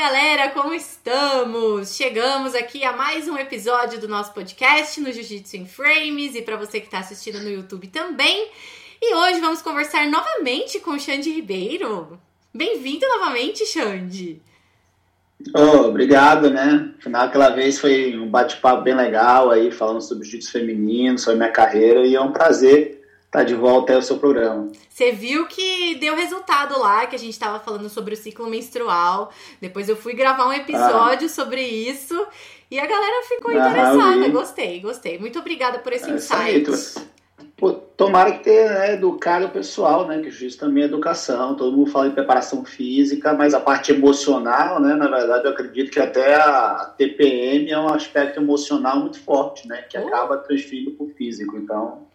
galera, como estamos? Chegamos aqui a mais um episódio do nosso podcast no Jiu-Jitsu em Frames e para você que está assistindo no YouTube também. E hoje vamos conversar novamente com o Xande Ribeiro. Bem-vindo novamente, Xande. Oh, obrigado, né? Afinal, aquela vez foi um bate-papo bem legal aí, falando sobre jiu-jitsu feminino, sobre minha carreira, e é um prazer tá de volta ao seu programa. Você viu que deu resultado lá, que a gente estava falando sobre o ciclo menstrual. Depois eu fui gravar um episódio ah. sobre isso e a galera ficou interessada. Gostei, gostei. Muito obrigada por esse é insight. Pô, tomara que tenha né, educado o pessoal, né? Que justo também é educação. Todo mundo fala em preparação física, mas a parte emocional, né? Na verdade, eu acredito que até a TPM é um aspecto emocional muito forte, né? Que oh. acaba transferindo para o físico. Então,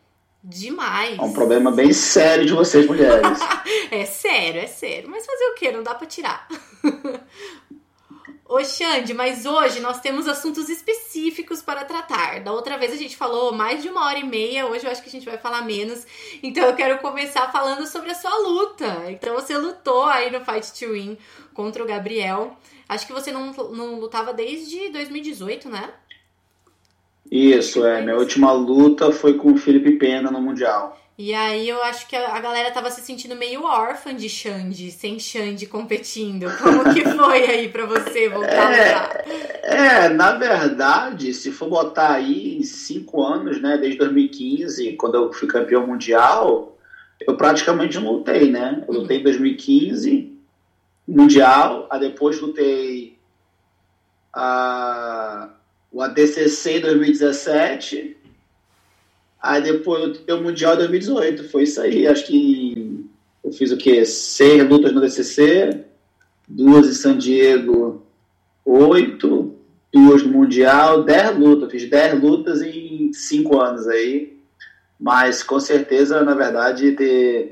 Demais. É um problema bem sério de vocês, mulheres. é sério, é sério. Mas fazer o quê? Não dá pra tirar. Ô Xande, mas hoje nós temos assuntos específicos para tratar. Da outra vez a gente falou mais de uma hora e meia, hoje eu acho que a gente vai falar menos. Então eu quero começar falando sobre a sua luta. Então você lutou aí no Fight to Win contra o Gabriel. Acho que você não, não lutava desde 2018, né? Isso, é. Minha última luta foi com o Felipe Pena no Mundial. E aí eu acho que a galera tava se sentindo meio órfã de Xande, sem Xande competindo. Como que foi aí para você voltar é, a É, na verdade, se for botar aí em cinco anos, né, desde 2015, quando eu fui campeão mundial, eu praticamente não lutei, né? Eu lutei em 2015, mundial, aí depois lutei a o ADCC em 2017, aí depois o Mundial 2018. Foi isso aí. Acho que eu fiz o quê? Seis lutas no ADCC, duas em San Diego, oito, duas no Mundial, dez lutas. Fiz dez lutas em cinco anos aí. Mas com certeza, na verdade, ter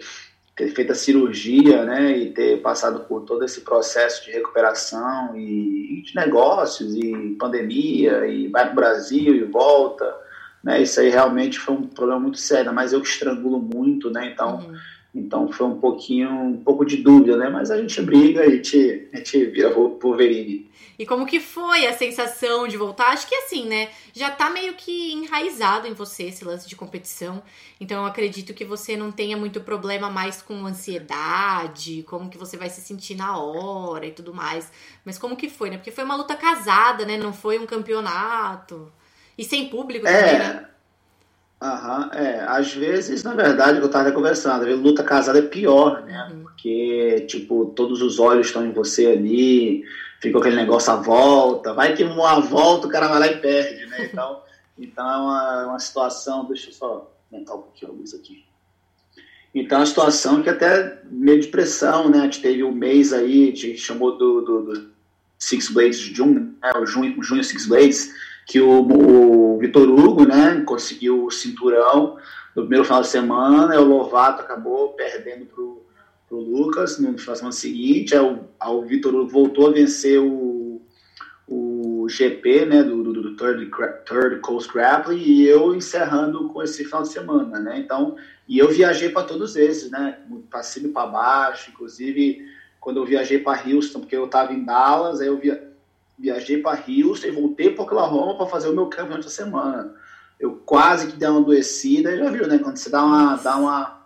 ter feito a cirurgia, né, e ter passado por todo esse processo de recuperação e, e de negócios e pandemia e vai para o Brasil e volta, né, isso aí realmente foi um problema muito sério, mas eu que estrangulo muito, né, então, uhum. Então foi um pouquinho, um pouco de dúvida, né, mas a gente briga, a gente, a gente vira Wolverine. E como que foi a sensação de voltar? Acho que assim, né? Já tá meio que enraizado em você esse lance de competição. Então eu acredito que você não tenha muito problema mais com ansiedade, como que você vai se sentir na hora e tudo mais. Mas como que foi, né? Porque foi uma luta casada, né? Não foi um campeonato. E sem público é. também, né? Aham, é. Às vezes, na verdade, eu tava conversando, a luta casada é pior, né? Uhum. Porque, tipo, todos os olhos estão em você ali, ficou aquele negócio à volta, vai que uma volta o cara vai lá e perde, né? Então, então é uma, uma situação, deixa eu só aumentar um pouquinho a luz aqui. Então, é uma situação que até meio de pressão, né? A gente teve um mês aí, a gente chamou do, do, do Six Blades June, né? o junho, junho Six Blades, que o, o Vitor Hugo, né, conseguiu o cinturão no primeiro final de semana, e o Lovato acabou perdendo pro pro Lucas no final semana seguinte. Aí o, o Vitor voltou a vencer o, o GP né, do, do, do third, third Coast Grappling e eu encerrando com esse final de semana. Né? Então, e eu viajei para todos esses, né? para cima e para baixo. Inclusive, quando eu viajei para Houston, porque eu estava em Dallas, aí eu via, viajei para Houston e voltei para Oklahoma para fazer o meu campeonato da semana. Eu quase que dei uma adoecida, já viu, né? Quando você dá uma, dá uma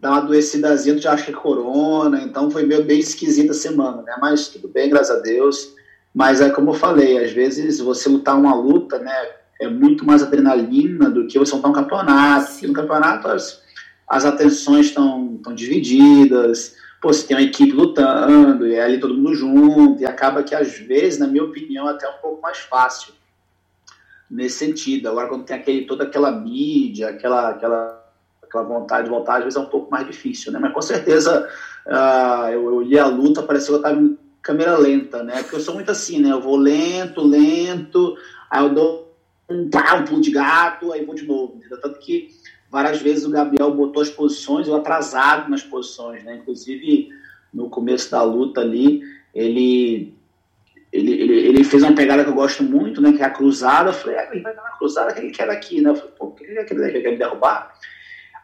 dá uma adoecidazinha, tu já acha que é corona, então foi meio bem esquisita a semana, né? Mas tudo bem, graças a Deus. Mas é como eu falei, às vezes você lutar uma luta, né? É muito mais adrenalina do que você lutar um campeonato. Porque no campeonato as, as atenções estão divididas, pô, você tem uma equipe lutando, e é ali todo mundo junto, e acaba que às vezes, na minha opinião, é até um pouco mais fácil nesse sentido. Agora, quando tem aquele, toda aquela mídia, aquela, aquela aquela vontade de voltar, às vezes é um pouco mais difícil, né? Mas com certeza uh, eu, eu a luta, pareceu que eu estava em câmera lenta, né? Porque eu sou muito assim, né? Eu vou lento, lento, aí eu dou um, pá, um pulo de gato, aí vou de novo. Tanto que várias vezes o Gabriel botou as posições, eu atrasado nas posições, né? Inclusive no começo da luta ali, ele ele, ele, ele, fez uma pegada que eu gosto muito, né? Que é a cruzada. Eu falei, ah, ele vai dar uma cruzada que ele quer aqui, né? Eu falei, pô, o que ele quer, ele quer me derrubar?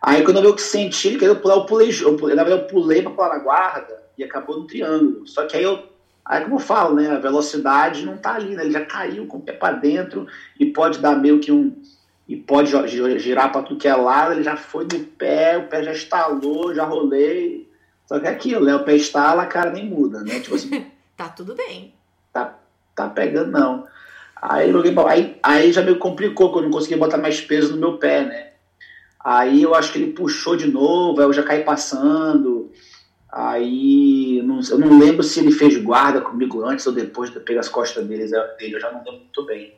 Aí quando eu vi o que senti, ele queria pular, eu pulei, eu pulei, na verdade eu pulei pra pular na guarda e acabou no triângulo. Só que aí eu Aí, como eu falo, né, a velocidade não tá ali, né? Ele já caiu com o pé para dentro e pode dar meio que um. E pode girar para tudo que é lado, ele já foi no pé, o pé já estalou, já rolei. Só que é aquilo, né? O pé estala, a cara nem muda, né? Tipo assim. tá tudo bem. Tá, tá pegando, não. Aí, aí, aí já meio complicou, porque eu não consegui botar mais peso no meu pé, né? Aí eu acho que ele puxou de novo, aí eu já caí passando. Aí não, eu não lembro se ele fez guarda comigo antes ou depois de pegar as costas dele, dele eu já não lembro muito bem.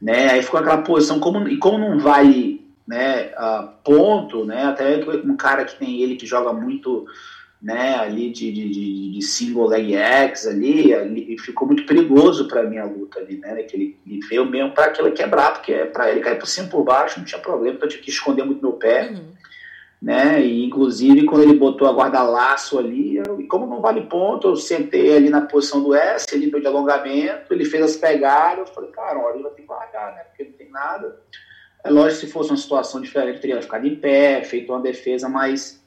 Né? Aí ficou aquela posição, como, e como não vale né, uh, ponto, né? até um cara que tem ele que joga muito né, ali de, de, de, single leg X ali, ali ficou muito perigoso para mim a luta ali, né, que ele, ele veio mesmo para aquilo quebrar, porque para ele cair por cima por baixo não tinha problema, então eu tinha que esconder muito meu pé, uhum né? E inclusive quando ele botou a guarda-laço ali, eu, e como não vale ponto, eu sentei ali na posição do S, ele deu de alongamento, ele fez as pegadas, eu falei, cara, olha, ele vai ter que largar, né? Porque não tem nada. É lógico se fosse uma situação diferente, teria ficado em pé, feito uma defesa mais,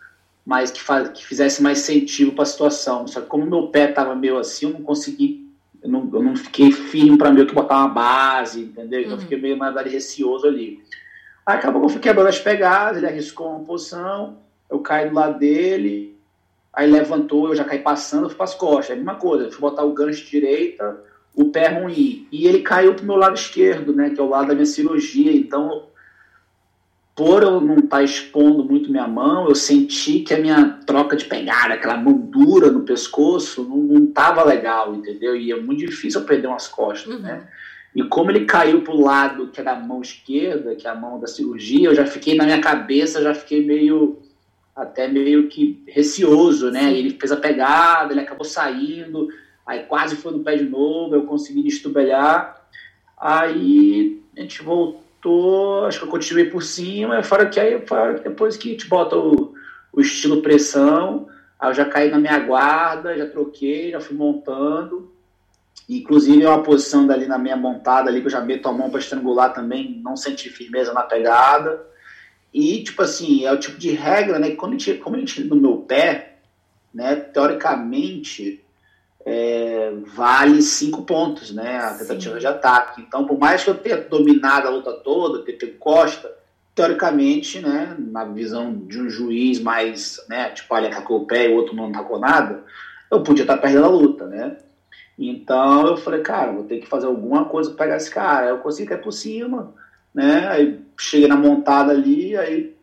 mais que, faz, que fizesse mais sentido para a situação. Só que como meu pé estava meio assim, eu não consegui eu não, eu não fiquei firme para meio que botar uma base, entendeu? Então uhum. eu fiquei meio mais receoso ali. Aí acabou que eu fui quebrando as pegadas, ele arriscou uma posição, eu caí do lado dele, aí levantou, eu já caí passando, eu fui para as costas. É a mesma coisa, eu fui botar o gancho direita, o pé ruim. E ele caiu para o meu lado esquerdo, né, que é o lado da minha cirurgia. Então, por eu não estar tá expondo muito minha mão, eu senti que a minha troca de pegada, aquela mão dura no pescoço, não estava legal, entendeu? E é muito difícil eu perder umas costas, uhum. né? E como ele caiu para o lado que é da mão esquerda, que é a mão da cirurgia, eu já fiquei na minha cabeça, já fiquei meio até meio que receoso, né? Ele fez a pegada, ele acabou saindo, aí quase foi no pé de novo, eu consegui destubelhar. Aí a gente voltou, acho que eu continuei por cima, fora que aí fora depois que a gente bota o, o estilo pressão, aí eu já caí na minha guarda, já troquei, já fui montando. Inclusive, é uma posição dali na minha montada ali, que eu já meto a mão para estrangular também, não senti firmeza na pegada. E, tipo assim, é o tipo de regra, né? Que quando a gente, como a gente no meu pé, né? Teoricamente, é, vale cinco pontos, né? A tentativa Sim. de ataque. Então, por mais que eu tenha dominado a luta toda, ter pego costa, teoricamente, né? Na visão de um juiz mais, né? Tipo, olha, atacou o pé e o outro não atacou nada, eu podia estar perdendo a luta, né? Então eu falei, cara, vou ter que fazer alguma coisa para pegar esse cara. Aí eu consegui cair por cima, né? Aí cheguei na montada ali, aí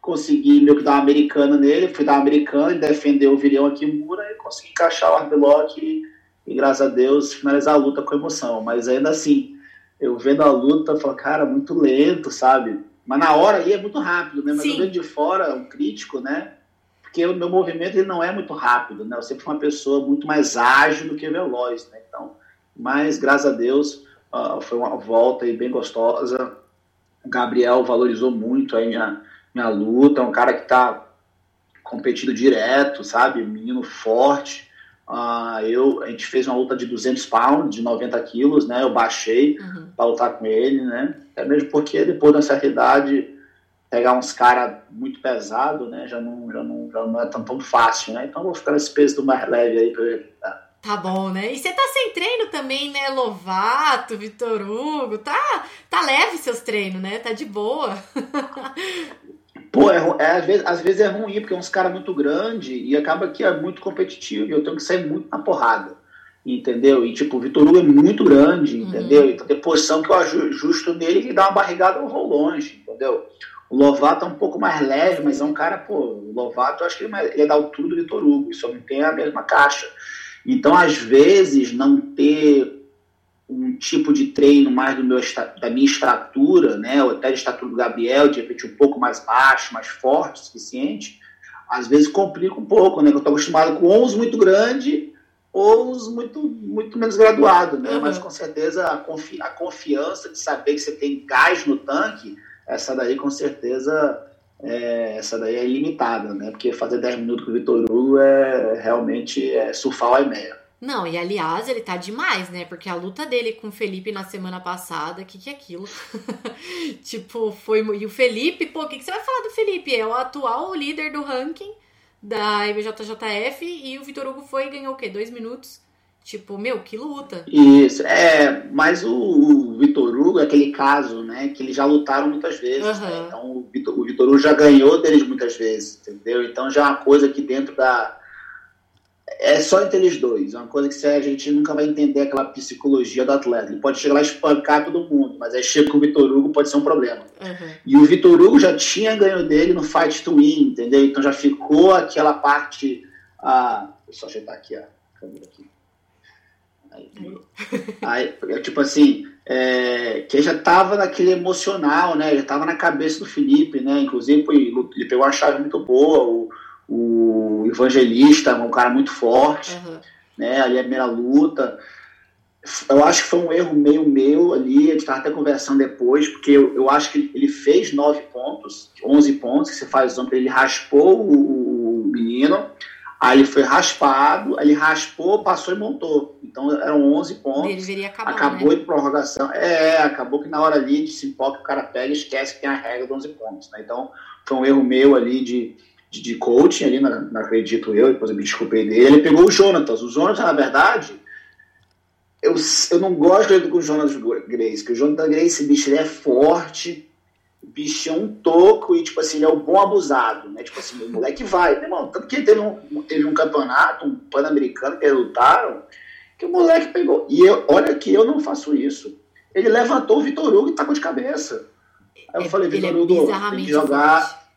consegui meio que dar uma americana nele, fui dar uma americana, ele defendeu o Virião aqui Mura e consegui encaixar o Arbelock e, e, graças a Deus finalizar a luta com emoção. Mas ainda assim, eu vendo a luta, eu falo, cara, muito lento, sabe? Mas na hora ali é muito rápido, né? Mas Sim. eu vendo de fora, um crítico, né? Porque o meu movimento ele não é muito rápido, né? Eu sempre fui uma pessoa muito mais ágil do que veloz, né? Então, mas graças a Deus uh, foi uma volta aí bem gostosa. O Gabriel valorizou muito aí minha, minha luta, é um cara que está competindo direto, sabe? Menino forte. Uh, eu, a gente fez uma luta de 200 pounds, de 90 quilos, né? Eu baixei uhum. para lutar com ele, né? É mesmo porque depois da certa idade pegar uns caras muito pesados, né? Já não, já, não, já não é tão, tão fácil, né? Então vou ficar nesse peso do mais leve aí pra ver. Tá. tá bom, né? E você tá sem treino também, né? Lovato, Vitor Hugo, tá, tá leve seus treinos, né? Tá de boa. Pô, é, é, às, vezes, às vezes é ruim, porque é uns caras muito grandes e acaba que é muito competitivo e eu tenho que sair muito na porrada, entendeu? E tipo, o Vitor Hugo é muito grande, uhum. entendeu? Então tem posição que eu ajusto nele e dá uma barrigada eu vou longe, entendeu? O Lovato é um pouco mais leve, mas é um cara, pô, o Lovato eu acho que ele é da altura do Vitor Hugo, só não tem a mesma caixa. Então, às vezes, não ter um tipo de treino mais do meu, da minha estatura, né, ou até de estatura do Gabriel, de repente um pouco mais baixo, mais forte o suficiente, às vezes complica um pouco, né, eu estou acostumado com uns muito grande ou uns muito, muito menos graduado, né, uhum. mas com certeza a, confi a confiança de saber que você tem gás no tanque essa daí com certeza é, essa daí é ilimitada, né? Porque fazer 10 minutos com o Vitor Hugo é realmente é surfar o meia. Não, e aliás, ele tá demais, né? Porque a luta dele com o Felipe na semana passada, que, que é aquilo? tipo, foi. E o Felipe, pô, o que, que você vai falar do Felipe? É o atual líder do ranking da IBJJF e o Vitor Hugo foi e ganhou o quê? Dois minutos? Tipo, meu, que luta. Isso, é, mas o, o Vitor Hugo é aquele caso, né, que eles já lutaram muitas vezes, uhum. né? Então o Vitor, o Vitor Hugo já ganhou deles muitas vezes, entendeu? Então já é uma coisa que dentro da. É só entre eles dois, é uma coisa que a gente nunca vai entender aquela psicologia do atleta. Ele pode chegar lá e espancar todo mundo, mas aí chega com o Vitor Hugo pode ser um problema. Uhum. E o Vitor Hugo já tinha ganho dele no Fight to Win, entendeu? Então já ficou aquela parte. Ah, deixa eu só ajeitar aqui a câmera aqui Aí, tipo assim, é, que já tava naquele emocional, né? Já tava na cabeça do Felipe, né? Inclusive, ele pegou uma chave muito boa, o, o Evangelista, um cara muito forte, uhum. né? Ali a primeira luta. Eu acho que foi um erro meio meu ali, a gente tava até conversando depois, porque eu, eu acho que ele fez nove pontos, 11 pontos, que você faz ontem, ele raspou o, o menino, Aí ele foi raspado, aí ele raspou, passou e montou. Então eram 11 pontos. Deveria acabar, acabou né? em prorrogação. É, acabou que na hora ali de se empolga, o cara pega e esquece que tem a regra de 11 pontos. Né? Então foi um erro meu ali de, de, de coaching, ali, não, não acredito eu, depois eu me desculpei dele. Ele pegou o Jonatas. O Jonatas, na verdade, eu, eu não gosto dele com o Jonas Grace, que o Jonas Grace, bicho, ele é forte, bicho é um toco e, tipo assim, ele é o bom abusado, né? Tipo assim, o moleque vai, né, irmão? Tanto que teve um, teve um campeonato, um pan-americano que eles lutaram, que o moleque pegou. E eu, olha que eu não faço isso. Ele levantou o Vitor Hugo e tacou de cabeça. Aí eu é, falei, Vitor é Hugo, tem que jogar. Forte.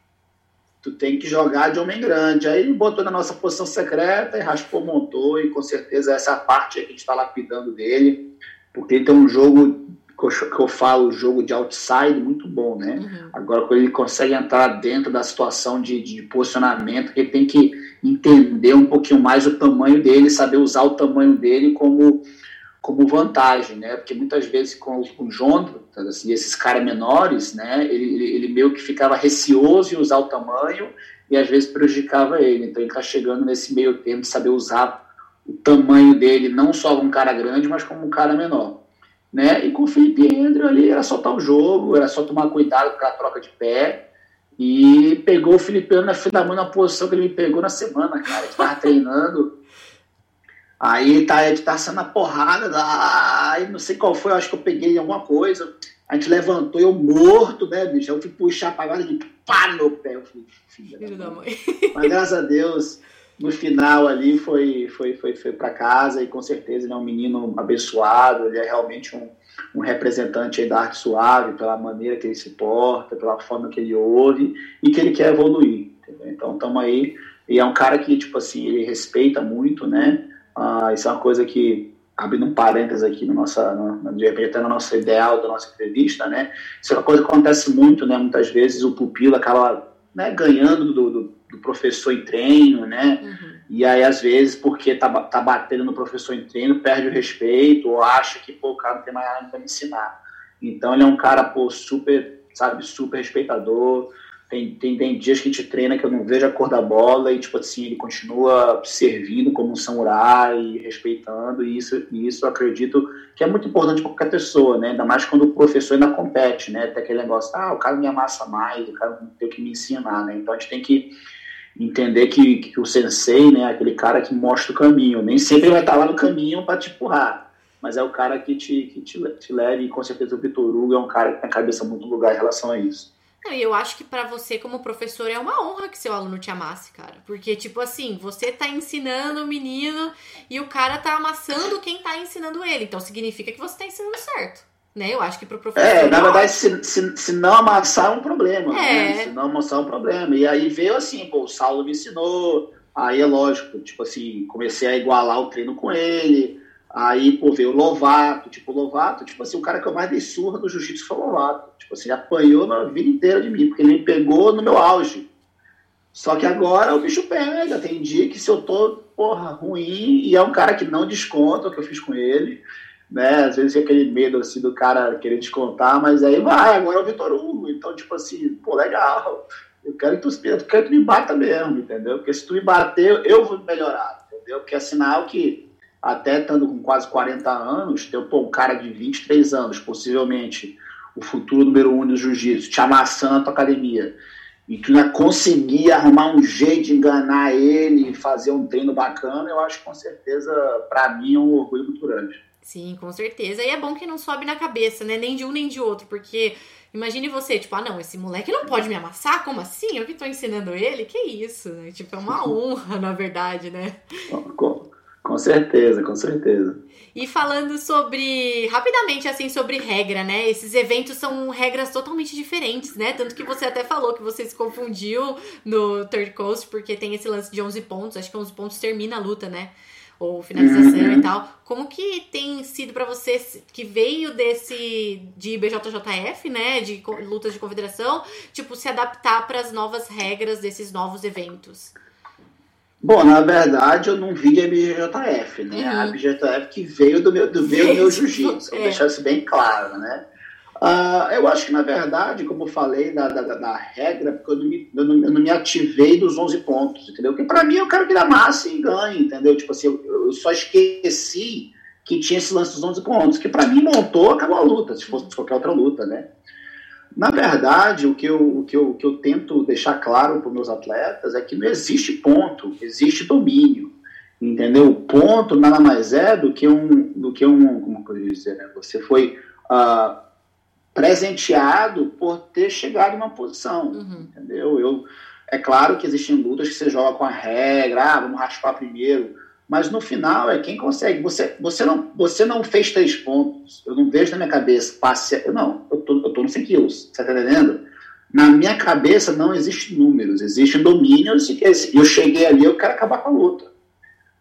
Tu tem que jogar de homem grande. Aí ele botou na nossa posição secreta e raspou, montou, e com certeza essa é parte que a gente está lapidando dele, porque ele tem um jogo que eu falo, jogo de outside muito bom, né? Uhum. Agora, quando ele consegue entrar dentro da situação de, de posicionamento, ele tem que entender um pouquinho mais o tamanho dele, saber usar o tamanho dele como, como vantagem, né? Porque muitas vezes com, com o Jonathan, assim, esses caras menores, né? Ele, ele, meio que ficava receoso em usar o tamanho e às vezes prejudicava ele. Então, ele está chegando nesse meio tempo de saber usar o tamanho dele, não só um cara grande, mas como um cara menor né? E com o Felipe Andrew ali era soltar o jogo, era só tomar cuidado com a troca de pé. E pegou o Felipe Andrew na fila da mão na posição que ele me pegou na semana, cara. Ele tava treinando. Aí tá, ele tá sendo a porrada, da... aí não sei qual foi, eu acho que eu peguei alguma coisa. A gente levantou, eu morto, né, bicho? Eu fui puxar pra agora e pá no pé. Eu falei, filho da mãe. Mas graças a Deus, no final ali foi, foi, foi, foi para casa e com certeza ele é um menino abençoado, ele é realmente um, um representante da arte suave, pela maneira que ele se porta, pela forma que ele ouve e que ele quer evoluir. Entendeu? Então estamos aí, e é um cara que, tipo assim, ele respeita muito, né? Ah, isso é uma coisa que, abrindo um parênteses aqui no nossa, no, de repente até no nosso ideal da nossa entrevista, né? Isso é uma coisa que acontece muito, né? Muitas vezes o pupilo acaba né, ganhando do, do do professor em treino, né? Uhum. E aí, às vezes, porque tá, tá batendo no professor em treino, perde o respeito ou acha que, pô, o cara não tem mais nada para me ensinar. Então, ele é um cara, pô, super, sabe, super respeitador. Tem, tem, tem dias que a gente treina que eu não vejo a cor da bola e, tipo assim, ele continua servindo como um samurai, respeitando, e isso, e isso eu acredito que é muito importante para qualquer pessoa, né? Ainda mais quando o professor ainda compete, né? Tem aquele negócio, ah, o cara me amassa mais, o cara tem que me ensinar, né? Então, a gente tem que entender que, que o sensei, né, aquele cara que mostra o caminho, nem sempre vai estar lá no caminho para te empurrar, mas é o cara que te, que te, te leva, e com certeza o Vitor Hugo é um cara que tem a cabeça muito lugar em relação a isso. Eu acho que para você, como professor, é uma honra que seu aluno te amasse, cara. Porque, tipo assim, você tá ensinando o menino e o cara tá amassando quem tá ensinando ele. Então significa que você tá ensinando certo. Né? Eu acho que para o professor. É, na verdade, se, se, se, não amassar é um problema. Né? É. Né? Se não amassar é um problema. E aí veio assim, pô, o Saulo me ensinou. Aí é lógico, tipo assim, comecei a igualar o treino com ele. Aí, pô, veio o Lovato, tipo, o Lovato, tipo assim, o cara que eu mais dei surra do jiu-jitsu foi o Lovato. Tipo assim, apanhou na vida inteira de mim, porque ele me pegou no meu auge. Só que agora o bicho pega. Tem dia que se eu tô, porra, ruim, e é um cara que não desconta o que eu fiz com ele né? Às vezes tem aquele medo assim do cara querer descontar, mas aí vai, agora é o Vitor Hugo. Então, tipo assim, pô, legal. Eu quero que tu, eu quero que tu me bata mesmo, entendeu? Porque se tu me bater, eu vou melhorar, entendeu? Porque é sinal que, até estando com quase 40 anos, tem pô, um cara de 23 anos, possivelmente o futuro número um do jiu-jitsu, te amassando na tua academia. e tu ainda conseguir arrumar um jeito de enganar ele e fazer um treino bacana, eu acho que com certeza, para mim, é um orgulho muito grande. Sim, com certeza. E é bom que não sobe na cabeça, né? Nem de um nem de outro, porque imagine você, tipo, ah, não, esse moleque não pode me amassar? Como assim? Eu que tô ensinando ele? Que isso? Né? Tipo, é uma honra, na verdade, né? Com, com certeza, com certeza. E falando sobre, rapidamente, assim, sobre regra, né? Esses eventos são regras totalmente diferentes, né? Tanto que você até falou que você se confundiu no Third Coast, porque tem esse lance de 11 pontos, acho que 11 pontos termina a luta, né? Ou finalização uhum. e tal. Como que tem sido para você que veio desse de BJJF, né, de lutas de confederação, tipo se adaptar para as novas regras desses novos eventos? Bom, na verdade, eu não vi de BJJF, né? Uhum. A BJJF que veio do meu, do meu, meu jiu-jitsu, é. deixar isso bem claro, né? Uh, eu acho que, na verdade, como eu falei da, da, regra, porque eu não, me, eu, não, eu não, me, ativei dos 11 pontos, entendeu? Porque para mim eu quero que ele amasse e ganhe, entendeu? Tipo assim, eu, eu, só esqueci que tinha esse lance dos 11 pontos, que para mim montou, acabou a luta, se fosse qualquer outra luta, né? Na verdade, o que eu, o que eu, o que eu tento deixar claro para meus atletas é que não existe ponto, existe domínio. Entendeu? O ponto nada mais é do que um. Do que um como eu posso dizer? Né? Você foi uh, presenteado por ter chegado em uma posição. Uhum. Entendeu? Eu, é claro que existem lutas que você joga com a regra, ah, vamos raspar primeiro mas no final é quem consegue. Você, você, não, você não fez três pontos. Eu não vejo na minha cabeça, passe. Não, eu tô, eu tô no 100 quilos. Você tá entendendo? Na minha cabeça não existem números, existem domínios e eu cheguei ali, eu quero acabar com a luta.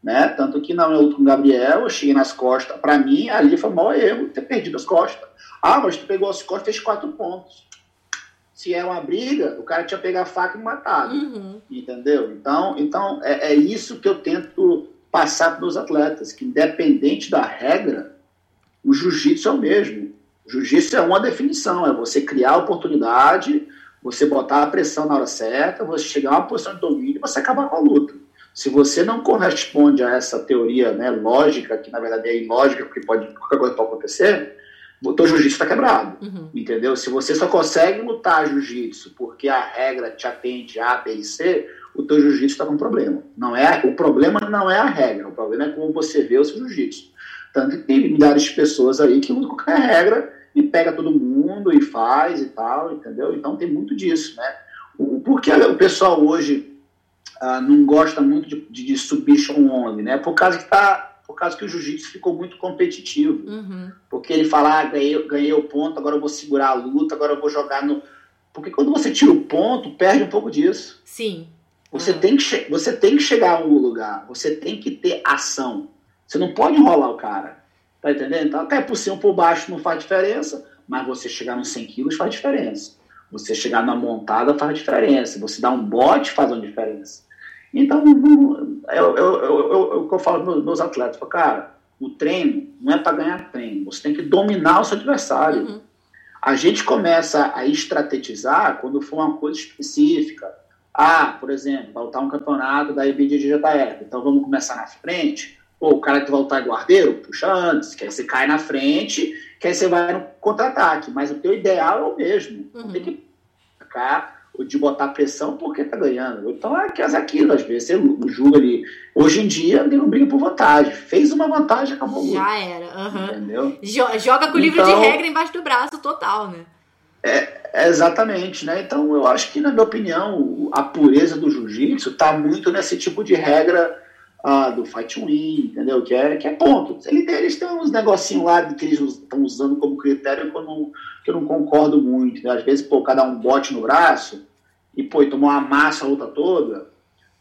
Né? Tanto que na minha luta com o Gabriel, eu cheguei nas costas. Para mim, ali foi o maior erro ter perdido as costas. Ah, mas tu pegou as costas e fez quatro pontos. Se é uma briga, o cara tinha pegado a faca e matado. Uhum. Entendeu? Então, então é, é isso que eu tento passar para os atletas, que independente da regra, o jiu-jitsu é o mesmo. O jiu-jitsu é uma definição, é você criar a oportunidade, você botar a pressão na hora certa, você chegar a uma posição de domínio e você acabar com a luta. Se você não corresponde a essa teoria né, lógica, que na verdade é ilógica, porque pode, qualquer coisa pode acontecer, o teu jiu-jitsu está quebrado. Uhum. Entendeu? Se você só consegue lutar jiu-jitsu porque a regra te atende A, B e C, o teu jiu-jitsu está com problema. Não é, o problema não é a regra, o problema é como você vê o seu jiu-jitsu. Tanto que tem milhares de pessoas aí que lutam qualquer regra e pega todo mundo e faz e tal, entendeu? Então tem muito disso, né? O, porque o pessoal hoje ah, não gosta muito de, de, de submission only, né? Por causa que tá por causa que o jiu-jitsu ficou muito competitivo. Uhum. Porque ele fala, ah, ganhei, ganhei o ponto, agora eu vou segurar a luta, agora eu vou jogar no. Porque quando você tira o ponto, perde um pouco disso. Sim. Você, tem que você tem que chegar a algum lugar, você tem que ter ação. Você não pode enrolar o cara. Tá entendendo? Então, até por cima ou por baixo não faz diferença, mas você chegar nos 100 quilos faz diferença. Você chegar na montada faz diferença. Você dar um bote faz uma diferença. Então, é o que eu falo para meus atletas. Cara, o treino não é para ganhar treino. Você tem que dominar o seu adversário. Uhum. A gente começa a estrategizar quando for uma coisa específica. Ah, por exemplo, voltar um campeonato da IBJJF. Então vamos começar na frente. Pô, o cara que voltar é guardeiro, puxa antes, que aí você cai na frente, que aí você vai no contra-ataque. Mas o teu ideal é o mesmo. Uhum. Tem que ficar de botar pressão porque tá ganhando. Então é aquilo, às vezes você julga ali. Hoje em dia, ele não briga por vantagem. Fez uma vantagem, acabou. Já era. Uhum. Entendeu? Joga com o livro então, de regra embaixo do braço total, né? É, exatamente, né? Então eu acho que, na minha opinião, a pureza do jiu-jitsu está muito nesse tipo de regra ah, do fight win, entendeu? Que é, que é ponto. Eles têm uns negocinhos lá que eles estão usando como critério que eu não, que eu não concordo muito. Né? Às vezes, pô, cada um bote no braço e, pô, e tomou uma massa a luta toda,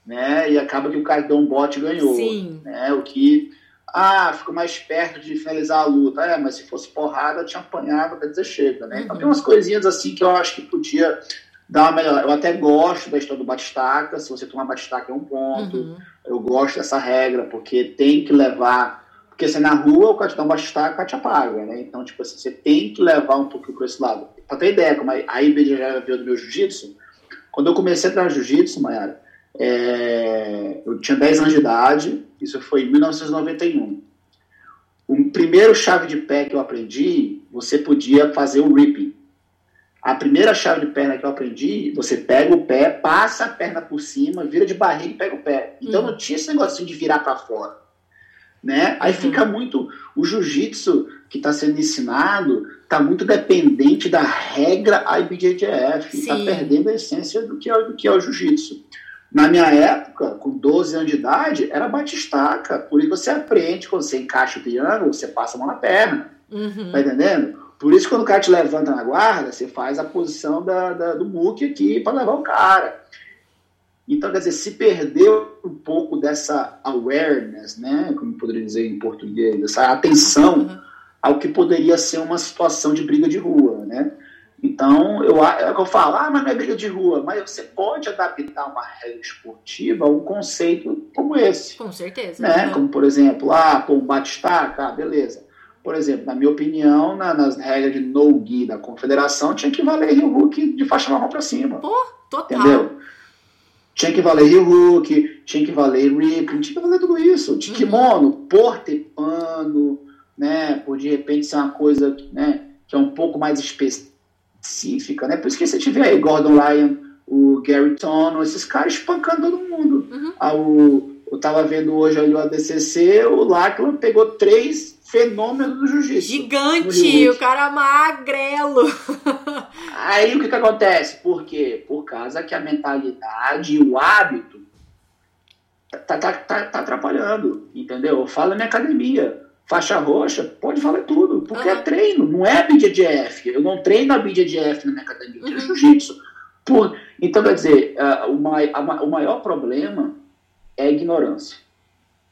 né? E acaba que o cara deu um bote e ganhou. Sim. Né? O que ah, ficou mais perto de finalizar a luta. É, mas se fosse porrada, tinha apanhado até dizer chega, né? Uhum. Então tem umas coisinhas assim que eu acho que podia dar uma melhor. Eu até gosto da história do batistaca, se você tomar batistaca é um ponto. Uhum. Eu gosto dessa regra, porque tem que levar. Porque se é na rua, o cara te dá um batistaca, o cara te apaga, né? Então, tipo assim, você tem que levar um pouquinho para esse lado. Pra ter ideia, como a IBD já veio do meu jiu-jitsu, quando eu comecei a treinar jiu-jitsu, Mayara, é, eu tinha 10 anos de idade, isso foi em 1991. O primeiro chave de pé que eu aprendi, você podia fazer o ripping. A primeira chave de perna que eu aprendi, você pega o pé, passa a perna por cima, vira de barriga e pega o pé. Então uhum. não tinha esse negocinho de virar para fora. Né? Aí uhum. fica muito. O jiu-jitsu que está sendo ensinado está muito dependente da regra IBJJF. Está perdendo a essência do que é, do que é o jiu-jitsu. Na minha época, com 12 anos de idade, era batistaca. Por isso você aprende, quando você encaixa o triângulo, você passa a mão na perna. Uhum. Tá entendendo? Por isso, quando o cara te levanta na guarda, você faz a posição da, da do muque aqui para levar o cara. Então, quer dizer, se perdeu um pouco dessa awareness, né? Como poderia dizer em português, essa atenção uhum. ao que poderia ser uma situação de briga de rua, né? Então, eu, é eu falo, ah, mas não é briga de rua, mas você pode adaptar uma regra esportiva a um conceito como esse. Com certeza. Né? Uhum. Como, por exemplo, ah, pô, um bate-estaca, ah, beleza. Por exemplo, na minha opinião, na, nas regras de no-gi da confederação, tinha que valer Rio Hulk de faixa marrom para cima. Pô, total. Entendeu? Tinha que valer Rio Hulk, tinha que valer Ripping, tinha que valer tudo isso. De uhum. kimono, por ter pano, né? Por de repente ser uma coisa né, que é um pouco mais específica específica, né? Por isso que você tiver aí Gordon Lyon, o Gary Tono, esses caras espancando todo mundo. Uhum. Ah, o, eu tava vendo hoje ali o ADCC, o Lachlan pegou três fenômenos do jiu-jitsu. Gigante, o cara magrelo. Aí o que que acontece? Por quê? Por causa que a mentalidade e o hábito tá, tá, tá, tá atrapalhando, entendeu? Eu falo na minha academia faixa roxa, pode valer tudo, porque uhum. é treino, não é BJJF. Eu não treino a BJJF na minha academia, eu treino uhum. jiu-jitsu. Por... Então, quer dizer, uh, o, mai, a, o maior problema é a ignorância.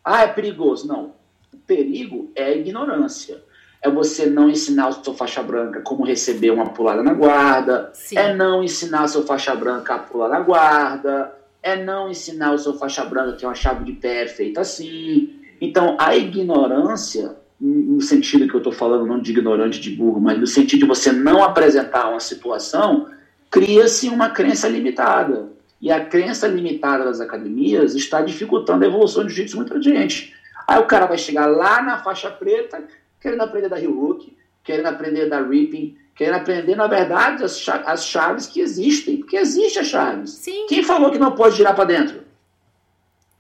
Ah, é perigoso. Não. O perigo é a ignorância. É você não ensinar o seu faixa branca como receber uma pulada na guarda, Sim. é não ensinar o seu faixa branca a pular na guarda, é não ensinar o seu faixa branca que é uma chave de pé feita assim, então, a ignorância, no sentido que eu estou falando, não de ignorante de burro, mas no sentido de você não apresentar uma situação, cria-se uma crença limitada. E a crença limitada das academias está dificultando a evolução de jiu-jitsu muita gente. Aí o cara vai chegar lá na faixa preta, querendo aprender da Ryuk, querendo aprender da Ripping, querendo aprender, na verdade, as, chaves, as chaves que existem. Porque existem as chaves. Sim. Quem falou que não pode girar para dentro?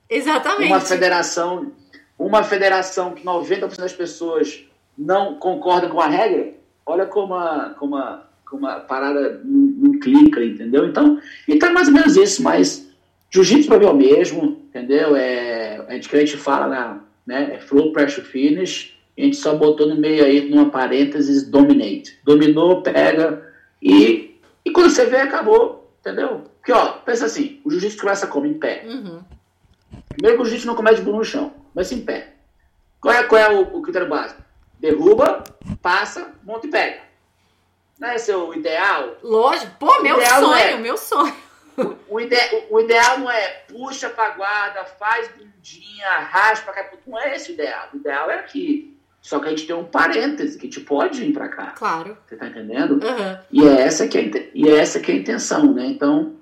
Exatamente. Uma federação uma federação que 90% das pessoas não concordam com a regra, olha como a, como a, como a parada não, clica, entendeu? Então, então é mais ou menos isso, mas jiu-jitsu para mim é o mesmo, entendeu? É, a gente que a gente fala, né, né, é flow, pressure, finish, a gente só botou no meio aí, numa parênteses, dominate. Dominou, pega e, e quando você vê, acabou, entendeu? Porque, ó, pensa assim, o jiu-jitsu começa como? Em pé. Uhum. Primeiro que o jiu-jitsu não começa de bunda no chão mas em pé. Qual é, qual é o, o, critério básico? Derruba, passa, monta e pega. Não é seu ideal? Lógico. Pô, meu sonho, é, meu sonho. O, ide, o, ideal não é puxa pra guarda, faz bundinha, raspa. Não é esse o ideal. O ideal é aqui. Só que a gente tem um parêntese que a gente pode vir para cá. Claro. Você tá entendendo? Uhum. E, é essa que é, e é essa que é a intenção, né? Então,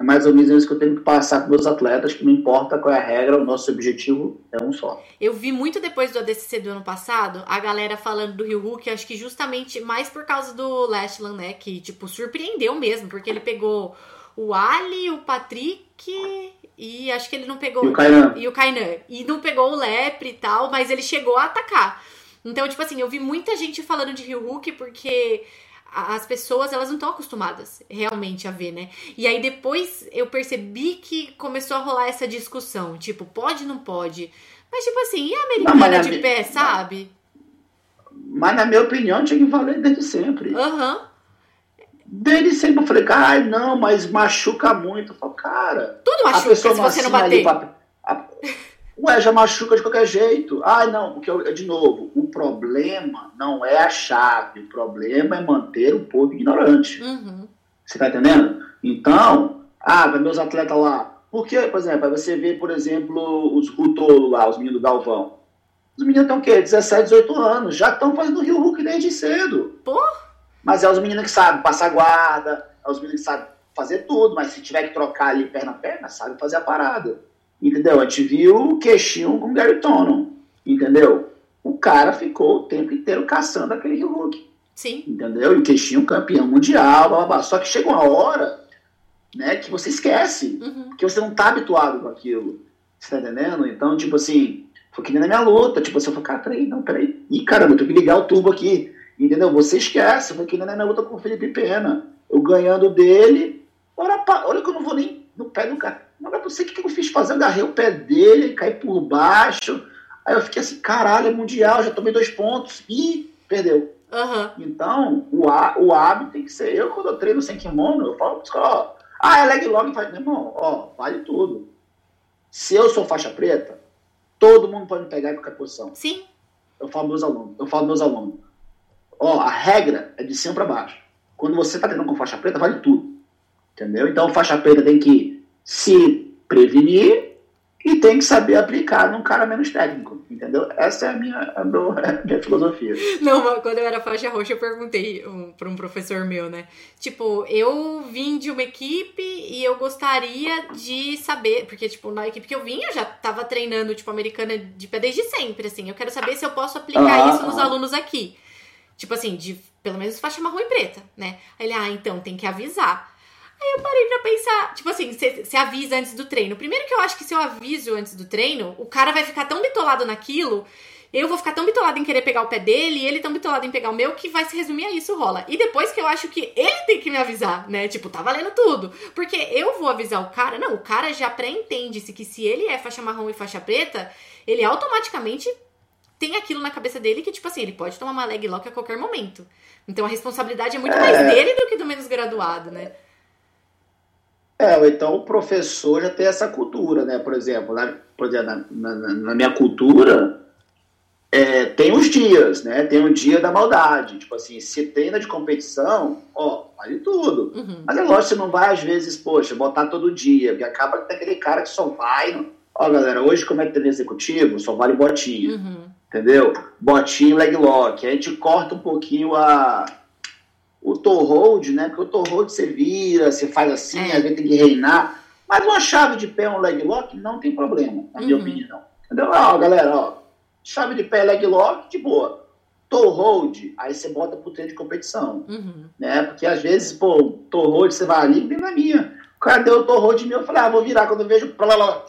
é mais ou menos isso que eu tenho que passar com meus atletas, que não importa qual é a regra, o nosso objetivo é um só. Eu vi muito depois do ADCC do ano passado, a galera falando do Rio Hulk, acho que justamente mais por causa do Lashland, né, que, tipo, surpreendeu mesmo, porque ele pegou o Ali, o Patrick e acho que ele não pegou... E o Kainan. E o Kainan. E não pegou o Lepre e tal, mas ele chegou a atacar. Então, tipo assim, eu vi muita gente falando de Rio Hulk porque as pessoas elas não estão acostumadas realmente a ver, né? E aí depois eu percebi que começou a rolar essa discussão, tipo, pode não pode. Mas tipo assim, e a americana não, de pé, minha... sabe? Mas na minha opinião tinha que valer desde sempre. Aham. Uhum. Desde sempre eu falei, ai não, mas machuca muito. Eu falo, cara. Tudo machuca se você não bater. Pra... Ué, já machuca de qualquer jeito. Ah, não, porque, de novo, o problema não é a chave, o problema é manter o povo ignorante. Uhum. Você tá entendendo? Então, ah, vai meus atletas lá. Porque, por exemplo, você vê, por exemplo, os Rutolo lá, os meninos do Galvão. Os meninos estão o quê? 17, 18 anos. Já estão fazendo Rio Hulk desde cedo. Pô! Mas é os meninos que sabem passar guarda, é os meninos que sabem fazer tudo, mas se tiver que trocar ali perna a perna, sabe fazer a parada. Entendeu? A gente viu o queixinho com o Gary Tonon, entendeu? O cara ficou o tempo inteiro caçando aquele Hulk. Sim. Entendeu? E que eles tinham campeão mundial, blá, blá. Só que chega uma hora né, que você esquece, Uhum. porque você não tá habituado com aquilo. Você tá entendendo? Então, tipo assim, foi que nem na minha luta. Tipo assim, eu falei, cara, peraí, não, peraí. Ih, caramba, eu tenho que ligar o turbo aqui. Entendeu? Você esquece. Foi que nem na minha luta com o Felipe Pena. Eu ganhando dele. Olha, olha que eu não vou nem no pé do cara. Não, não sei o que eu fiz fazer. Eu agarrei o pé dele, caí por baixo. Aí eu fiquei assim, caralho, é mundial, já tomei dois pontos. Ih, perdeu. Aham. Então, o, há- o hábito tem que ser. Eu, quando eu treino sem kimono, eu falo caras, ó, ah, é leg lock, faz. Meu irmão, ó, vale tudo. Se eu sou faixa preta, todo mundo pode me pegar em qualquer posição. Sim. Eu falo meus alunos, eu falo meus alunos. Ó, a regra é de cima para baixo. Quando você tá treinando com faixa preta, vale tudo. Entendeu? Então, faixa preta tem que se prevenir e tem que saber aplicar num cara menos técnico. Entendeu? Essa é a minha, a meu- a minha filosofia. Não, quando eu era faixa roxa, eu perguntei um, pra um professor meu, né? Tipo, eu vim de uma equipe e eu gostaria de saber, porque, tipo, na equipe que eu vim, eu já tava treinando, tipo, americana de pé desde sempre, assim. Eu quero saber se eu posso aplicar Ah, isso nos ah. alunos aqui. Tipo assim, de pelo menos faixa marrom e preta, né? Aí ele, ah, então tem que avisar. Aí eu parei pra pensar, tipo assim, você avisa antes do treino. Primeiro que eu acho que se eu aviso antes do treino, o cara vai ficar tão bitolado naquilo, eu vou ficar tão bitolado em querer pegar o pé dele, e ele tão bitolado em pegar o meu, que vai se resumir a isso, rola. E depois que eu acho que ele tem que me avisar, né? Tipo, tá valendo tudo. Porque eu vou avisar o cara, não, o cara já pré-entende-se que se ele é faixa marrom e faixa preta, ele automaticamente tem aquilo na cabeça dele que, tipo assim, ele pode tomar uma leg lock a qualquer momento. Então a responsabilidade é muito mais dele do que do menos graduado, né? É, ou então o professor já tem essa cultura, né? Por exemplo, na, por exemplo, na, na- na minha cultura, é, tem os dias, né? Tem o dia da maldade. Tipo assim, se treina de competição, ó, vale tudo. Uhum. Mas é lógico, você não vai, às vezes, poxa, botar todo dia, porque acaba que tem aquele cara que só vai. Ó, galera, hoje, como é que tem executivo, só vale botinha Uhum. entendeu? Botinho leg lock. Aí a gente corta um pouquinho a o toe hold, né? Porque o toe hold você vira, você faz assim, É. às vezes tem que reinar. Mas uma chave de pé, um leg lock, não tem problema, na minha Uhum. opinião. Entendeu? Ó, galera, ó, chave de pé, leg lock, de boa. Toe hold, aí você bota pro treino de competição, Uhum. né? Porque às vezes, pô, toe hold, você vai ali, vem na minha. O cara deu o toe hold meu, eu falei, ah, vou virar quando eu vejo, pra lá, lá.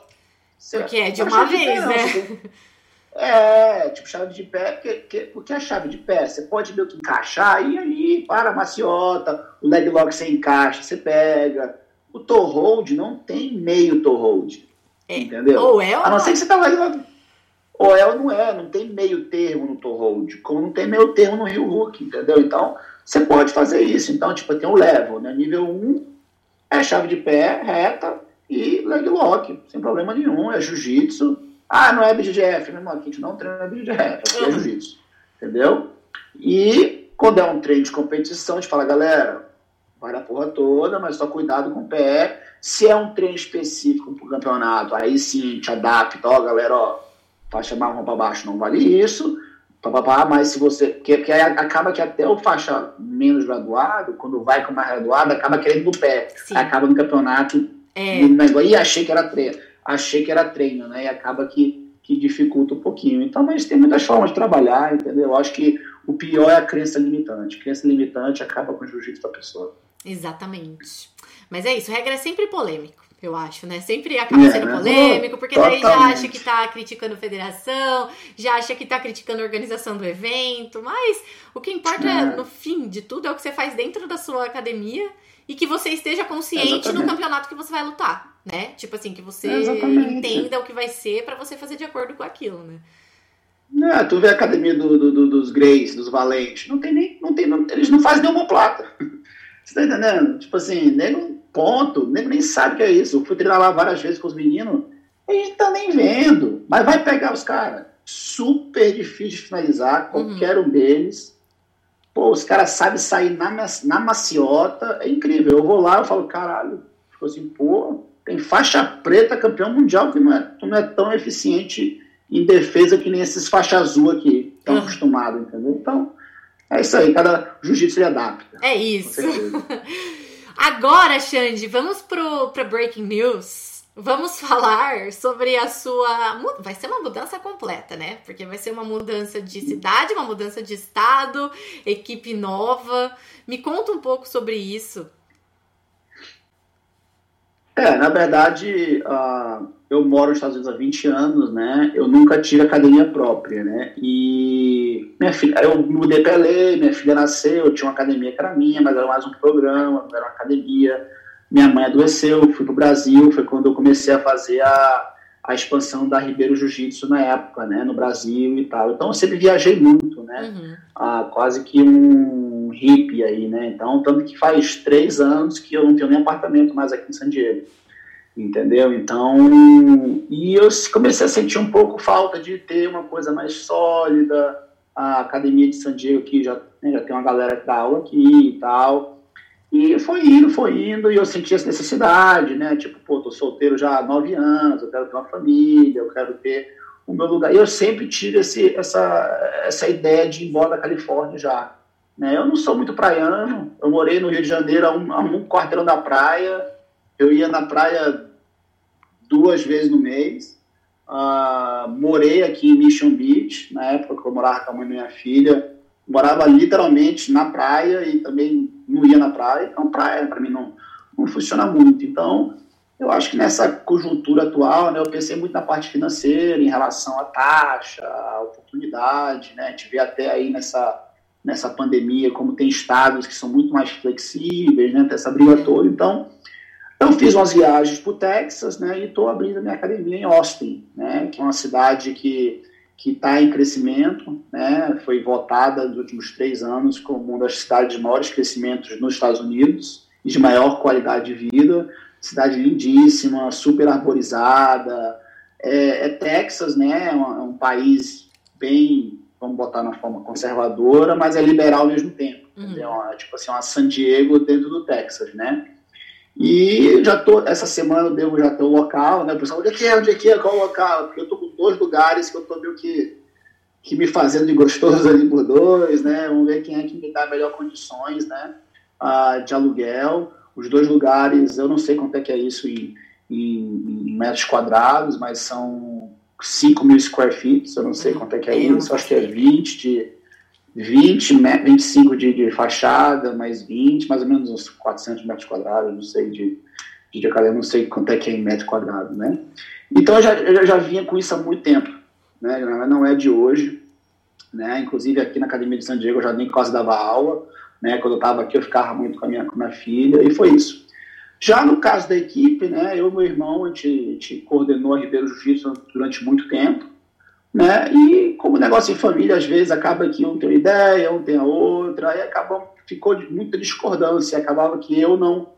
Você- Porque é de uma vez, né? é, tipo, chave de pé, porque, porque, porque a chave de pé, você pode meio que encaixar e ali, para a maciota, o leg lock você encaixa, você pega. O toe hold não tem meio toe hold, É. entendeu? Ou é ou A não não ser que você tá leg lock. Ou é ou não é, não tem meio termo no toe hold, como não tem meio termo no heel hook, entendeu? Então, você pode fazer isso. Então, tipo, tem o level, né? Nível 1 é chave de pé, reta e leg lock, sem problema nenhum, é jiu-jitsu. Ah, não é BJJF, meu irmão, aqui a gente não treina aqui é Uhum. jiu-jitsu, entendeu? E quando é um treino de competição, a gente fala, galera, vai na porra toda, mas só cuidado com o pé. Se é um treino específico pro campeonato, aí sim te adapta, ó, galera, ó, faixa marrom pra baixo não vale isso, papapá, mas se você. Que, que aí acaba que até o faixa menos graduado, quando vai com mais graduado, acaba querendo no pé. Acaba no campeonato É. no negócio. E achei que era treino. Achei que era treino, né? E acaba que, que dificulta um pouquinho. Então, mas tem muitas formas de trabalhar, entendeu? Eu acho que o pior é a crença limitante. Crença limitante acaba com o jiu-jitsu da pessoa. Exatamente. Mas é isso, regra é sempre polêmico, eu acho, né? Sempre acaba É, sendo né? polêmico, porque daí já acha que tá criticando a federação, já acha que tá criticando a organização do evento, mas o que importa É. no fim de tudo é o que você faz dentro da sua academia e que você esteja consciente no Exatamente. campeonato que você vai lutar, né? Tipo assim, que você Exatamente. entenda o que vai ser pra você fazer de acordo com aquilo, né? É, tu vê a academia do, do- do- dos Greys, dos Valentes, não tem nem. Não tem, não- eles não fazem nenhuma plata. Você tá entendendo? Tipo assim, nego, ponto, nego nem sabe o que é isso. Eu fui treinar lá várias vezes com os meninos, a gente tá nem vendo. Mas vai pegar os caras. Super difícil de finalizar, qualquer um deles. Pô, os caras sabem sair na, na maciota, é incrível. Eu vou lá, eu falo, caralho, tipo assim, pô, tem faixa preta campeão mundial que não é, não é tão eficiente em defesa que nem esses faixa azul aqui, estão Uhum. acostumados, entendeu? Então, é isso aí, cada jiu-jitsu se adapta. É isso. Agora, Xande, vamos pro, pra Breaking News. Vamos falar sobre a sua. Vai ser uma mudança completa, né? Porque vai ser uma mudança de cidade, uma mudança de estado, equipe nova. Me conta um pouco sobre isso. É, na verdade, uh, eu moro nos Estados Unidos há 20 anos, né? Eu nunca tive academia própria, né? E minha filha, eu mudei para LA, minha filha nasceu, eu tinha uma academia que era minha, mas era mais um programa, não era uma academia minha mãe adoeceu, fui para o Brasil, foi quando eu comecei a fazer a, a expansão da Ribeiro Jiu-Jitsu na época, né, no Brasil e tal. Então eu sempre viajei muito, né, uhum. ah, quase que um hippie aí, né, então tanto que faz três anos que eu não tenho nem apartamento mais aqui em San Diego, entendeu? Então, e eu comecei a sentir um pouco falta de ter uma coisa mais sólida, a academia de San Diego aqui já, né, já tem uma galera que dá aula aqui e tal, e foi indo, foi indo, e eu senti essa necessidade, né? Tipo, pô, tô solteiro já há nove anos, eu quero ter uma família, eu quero ter o meu lugar. E eu sempre tive esse, essa, essa ideia de ir embora da Califórnia já. Né? Eu não sou muito praiano, eu morei no Rio de Janeiro a um, a um quarteirão da praia, eu ia na praia duas vezes no mês. Uh, morei aqui em Mission Beach, na época que eu morava com a mãe da minha filha, morava literalmente na praia e também não ia na praia, então praia para mim não, não funciona muito. Então, eu acho que nessa conjuntura atual, né, eu pensei muito na parte financeira, em relação à taxa, à oportunidade, né, a gente vê até aí nessa, nessa pandemia como tem estados que são muito mais flexíveis, né, essa briga toda, então eu fiz umas viagens para o Texas, né, e estou abrindo a minha academia em Austin, né, que é uma cidade que que está em crescimento, né? foi votada nos últimos três anos como uma das cidades de maiores crescimentos nos Estados Unidos e de maior qualidade de vida. Cidade lindíssima, super arborizada. É, é Texas, né? É um, é um, país bem, vamos botar na forma conservadora, mas é liberal ao mesmo tempo. Uhum. É uma, tipo assim, uma San Diego dentro do Texas, né? E já tô, essa semana eu devo já ter o local, né? O pessoal, onde é que é? Onde é que é? Qual o local? Porque eu tô com dois lugares que eu tô meio que, que me fazendo de gostoso ali por dois, né? Vamos ver quem é que me dá melhor condições, né? Ah, de aluguel. Os dois lugares, eu não sei quanto é que é isso em, em, em metros quadrados, mas são 5 mil square feet, eu não sei quanto é que é isso, acho que é 20 de 20, 25 de, de fachada, mais 20, mais ou menos uns 400 metros quadrados, não sei de, de detalhe, não sei quanto é que é em metro quadrado, né? Então eu já, eu já vinha com isso há muito tempo, né? Não é de hoje, né? Inclusive aqui na Academia de San Diego eu já nem quase dava aula, né? Quando eu estava aqui eu ficava muito com a minha, com a minha filha e foi isso. Já no caso da equipe, né? Eu e meu irmão, a gente, a gente coordenou a Ribeiro Jiu-Jitsu durante muito tempo, né? E como negócio em família, às vezes acaba que um tem uma ideia, um tem a outra, aí acabou, ficou muita discordância, acabava que eu não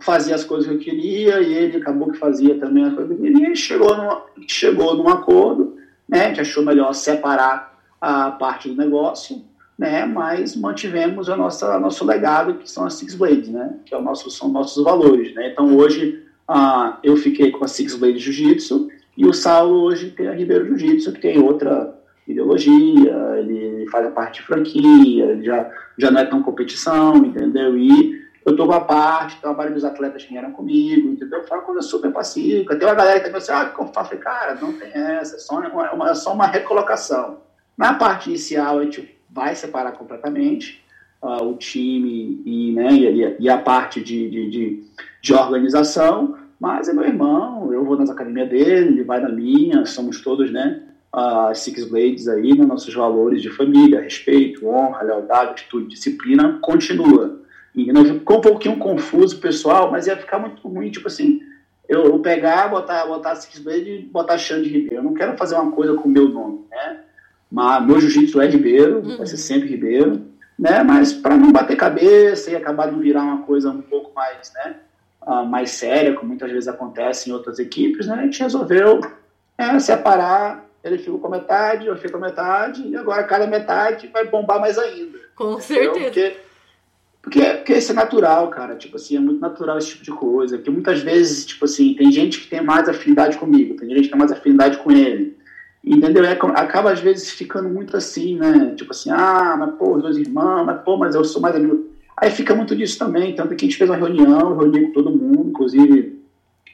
fazia as coisas que eu queria e ele acabou que fazia também as coisas que eu queria e chegou, numa, chegou num acordo, né, que achou melhor separar a parte do negócio, né, mas mantivemos a nossa nosso legado que são as Six Blades, né, que é o nosso, são nossos valores, né. Então hoje ah, eu fiquei com a Six Blades Jiu-Jitsu e o Saulo hoje tem a Ribeiro Jiu-Jitsu, que tem outra ideologia, ele faz a parte de franquia, já, já não é tão competição, entendeu? E eu estou a parte, trabalho dos atletas que vieram comigo, entendeu? Fala coisa super pacífica. Tem uma galera que também assim, ah, como eu falei, cara, não tem essa, é só uma, é só uma recolocação. Na parte inicial, a gente vai separar completamente uh, o time e, né, e, e a parte de, de, de, de organização, mas é meu irmão, eu vou nas academias dele, ele vai na minha, somos todos, né, uh, Six Blades aí, né, nossos valores de família, respeito, honra, lealdade, atitude, disciplina, continua. E não ficou um pouquinho confuso pessoal, mas ia ficar muito ruim, tipo assim, eu, eu pegar, botar, botar Six Blades e botar Xande Ribeiro. Eu não quero fazer uma coisa com o meu nome, né? Mas meu jiu-jitsu é Ribeiro, uhum. vai ser sempre Ribeiro, né? Mas para não bater cabeça e acabar de virar uma coisa um pouco mais, né? uh, mais séria, como muitas vezes acontece em outras equipes, né, a gente resolveu é, separar, ele ficou com metade, eu fico com metade, e agora cada metade vai bombar mais ainda. Com entendeu? certeza. Porque, porque, porque isso é natural, cara, tipo assim, é muito natural esse tipo de coisa, porque muitas vezes, tipo assim, tem gente que tem mais afinidade comigo, tem gente que tem mais afinidade com ele, entendeu? É, acaba às vezes ficando muito assim, né, tipo assim, ah, mas pô, os dois irmãos, mas pô, mas eu sou mais amigo Aí fica muito disso também, tanto que a gente fez uma reunião, reuni com todo mundo, inclusive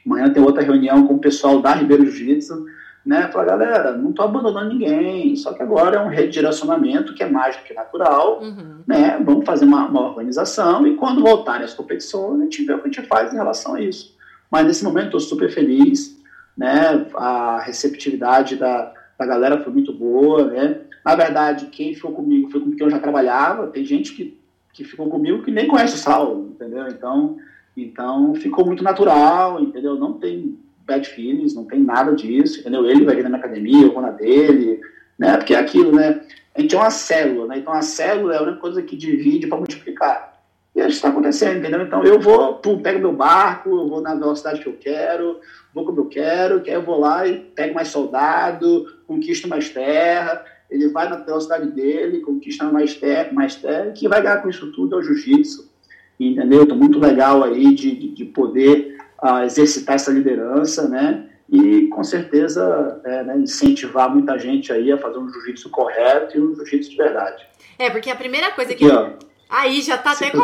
Amanhã tem outra reunião com o pessoal da Ribeiro Jiu-Jitsu, né? Falar, galera, não estou abandonando ninguém, só que agora é um redirecionamento que é mais do que natural, uhum. né? Vamos fazer uma, uma, organização e quando voltarem as competições, a gente vê o que a gente faz em relação a isso. Mas nesse momento estou super feliz, né? A receptividade da, da galera foi muito boa, né? Na verdade, quem ficou comigo foi com quem eu já trabalhava. Tem gente que, que ficou comigo que nem conhece o Sal, entendeu? Então, então ficou muito natural, entendeu? Não tem bad feelings, não tem nada disso, entendeu? Ele vai vir na minha academia, eu vou na dele, né? Porque é aquilo, né? A gente é uma célula, né? Então a célula é a única coisa que divide para multiplicar. E isso está acontecendo, entendeu? Então eu vou, pum, pego meu barco, eu vou na velocidade que eu quero, vou como eu quero, que aí eu vou lá e pego mais soldado, conquisto mais terra, ele vai na velocidade dele, conquista mais terra, mais terra, que vai ganhar com isso tudo é o jiu-jitsu, entendeu? Estou muito legal aí de, de, de poder a exercitar essa liderança, né? E com certeza é, né, incentivar muita gente aí a fazer um jiu-jitsu correto e um jiu-jitsu de verdade. É, porque a primeira coisa que. Aqui, Aí já tá até com ah,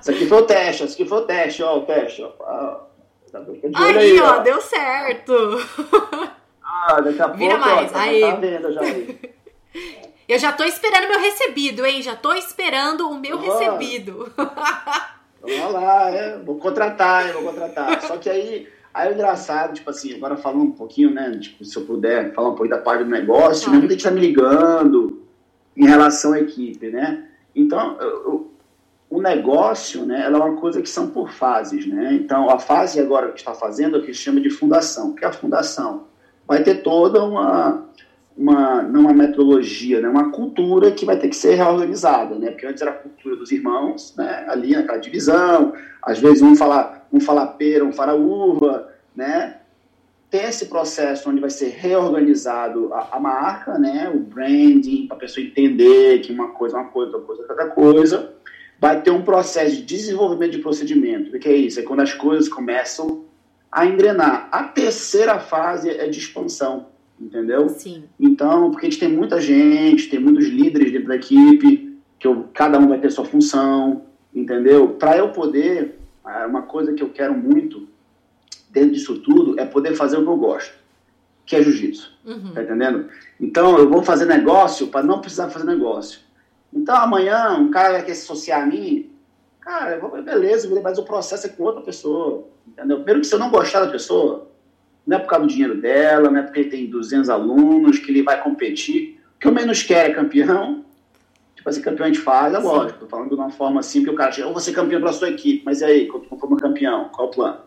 Isso aqui foi o teste, isso aqui foi o teste, ó, o teste, ó. Ah, tá aí, aí, ó, deu certo. Ah, daqui a Vira pouco, mais, ó, aí. Tá vendo, já Eu já tô esperando meu recebido, hein? Já tô esperando o meu recebido. Vamos lá, é, vou contratar, vou contratar. Só que aí, aí é engraçado, tipo assim, agora falando um pouquinho, né, tipo, se eu puder falar um pouquinho da parte do negócio, né, muita gente tá me ligando em relação à equipe, né? Então, eu, o negócio, né, ela é uma coisa que são por fases, né? Então, a fase agora que está fazendo é o que chama de fundação. O que é a fundação? Vai ter toda uma uma, não uma metodologia, né, uma cultura que vai ter que ser reorganizada, né, porque antes era a cultura dos irmãos, né, ali naquela divisão, às vezes um fala, um fala pera, um fala uva, né, tem esse processo onde vai ser reorganizado a, a marca, né, o branding, para a pessoa entender que uma coisa é uma coisa, outra coisa é outra coisa, vai ter um processo de desenvolvimento de procedimento, o que é isso? É quando as coisas começam a engrenar. A terceira fase é de expansão, entendeu? Sim. Então, porque a gente tem muita gente, tem muitos líderes dentro da equipe, que eu, cada um vai ter sua função, entendeu? Para eu poder, é, uma coisa que eu quero muito dentro disso tudo é poder fazer o que eu gosto, que é jiu-jitsu, uhum. tá entendendo? Então, eu vou fazer negócio para não precisar fazer negócio. Então, amanhã, um cara quer se associar a mim, cara, eu beleza, mas o processo é com outra pessoa, entendeu? Primeiro que se eu não gostar da pessoa, não é por causa do dinheiro dela, não é porque ele tem 200 alunos, que ele vai competir. O que eu menos quero é campeão. Tipo assim, campeão a gente faz, é lógico. Tô falando de uma forma assim, que o cara chega, eu vou ser campeão pela sua equipe, mas e aí, quando for campeão, qual o plano?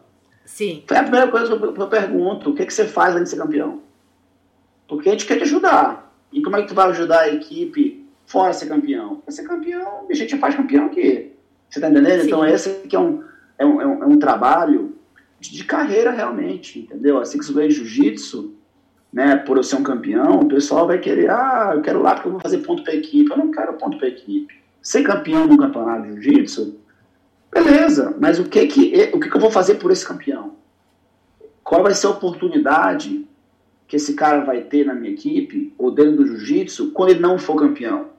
Sim. Foi a primeira coisa que eu, pergunto, o que, que você faz além de ser campeão? Porque a gente quer te ajudar. E como é que tu vai ajudar a equipe fora ser campeão? Pra ser campeão, a gente faz campeão aqui. Você tá entendendo? Sim. Então esse aqui é um, é um, é um, é um trabalho de carreira realmente, entendeu? A Six Way Jiu-Jitsu, né, por eu ser um campeão, o pessoal vai querer, ah, eu quero lá porque eu vou fazer ponto para equipe. Eu não quero ponto para equipe. Ser campeão no campeonato de Jiu-Jitsu, beleza, mas o que que, o que que eu vou fazer por esse campeão? Qual vai ser a oportunidade que esse cara vai ter na minha equipe, ou dentro do Jiu-Jitsu, quando ele não for campeão?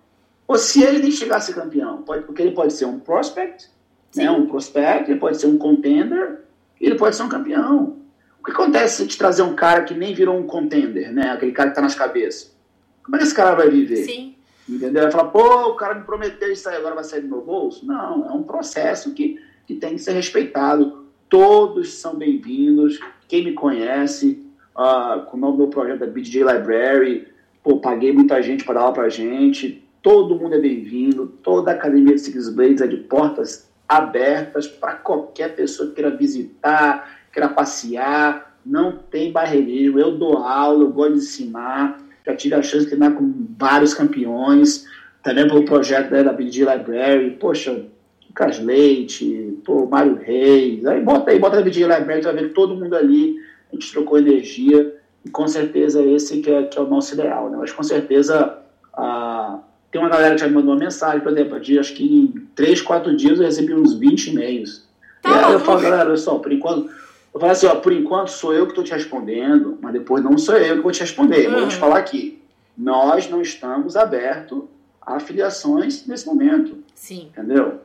Ou se ele nem chegar a ser campeão, pode, porque ele pode ser um prospect, né, um prospect, ele pode ser um contender, ele pode ser um campeão. O que acontece se te trazer um cara que nem virou um contender, né? Aquele cara que tá nas cabeças? Como é que esse cara vai viver? Sim. Entendeu? Vai falar, pô, o cara me prometeu isso aí, agora vai sair do meu bolso? Não, é um processo que, que tem que ser respeitado. Todos são bem-vindos. Quem me conhece, uh, com o nome do projeto da BJ Library, pô, paguei muita gente para dar aula pra gente. Todo mundo é bem-vindo. Toda a academia de Six Blades é de portas abertas para qualquer pessoa que queira visitar, queira passear, não tem barreirismo. Eu dou aula, eu gosto de ensinar, já tive a chance de treinar com vários campeões, também pelo projeto né, da BG Library, poxa, Lucas Leite, pô, Mário Reis, aí bota aí, bota na BG Library, tu vai ver todo mundo ali, a gente trocou energia, e com certeza esse que é, que é o nosso ideal, né? mas com certeza a tem uma galera que já me mandou uma mensagem, por exemplo, de, acho que em 3, 4 dias eu recebi uns 20 e-mails. Tá e aí eu falo, galera, olha só, por enquanto. Eu falo assim, ó, por enquanto sou eu que estou te respondendo, mas depois não sou eu que vou te responder. Uhum. Vou te falar aqui. Nós não estamos abertos a afiliações nesse momento. Sim. Entendeu?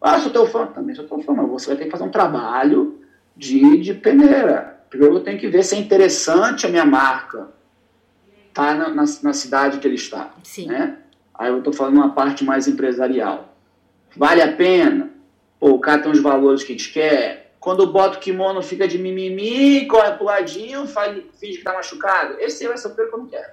Ah, sou teu fã. Também sou teu fã, mas você vai ter que fazer um trabalho de, de peneira. Primeiro eu tenho que ver se é interessante a minha marca tá na, na, na cidade que ele está. Sim. Né? Aí eu estou falando uma parte mais empresarial. Vale a pena? Pô, o cara tem os valores que a gente quer. Quando bota o kimono, fica de mimimi, corre pro ladinho, faz, finge que tá machucado. Esse vai ser o que eu não quero.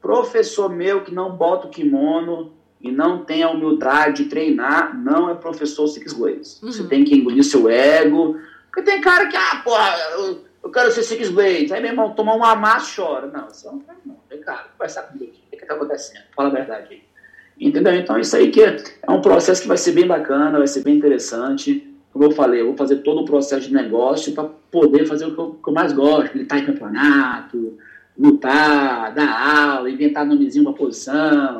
Professor meu que não bota o kimono e não tem a humildade de treinar, não é professor Six Blades. Uhum. Você tem que engolir seu ego. Porque tem cara que, ah, porra, eu, eu quero ser Six Blades. Aí, meu irmão, tomar um amasso chora. Não, você não quer, não. Vem cá, conversar comigo aqui. Que, que tá acontecendo? Fala a verdade aí. Entendeu? Então, isso aí que é, é um processo que vai ser bem bacana, vai ser bem interessante. Como eu falei, eu vou fazer todo o processo de negócio para poder fazer o que eu, que eu mais gosto, gritar em campeonato, lutar, dar aula, inventar nomezinho para posição,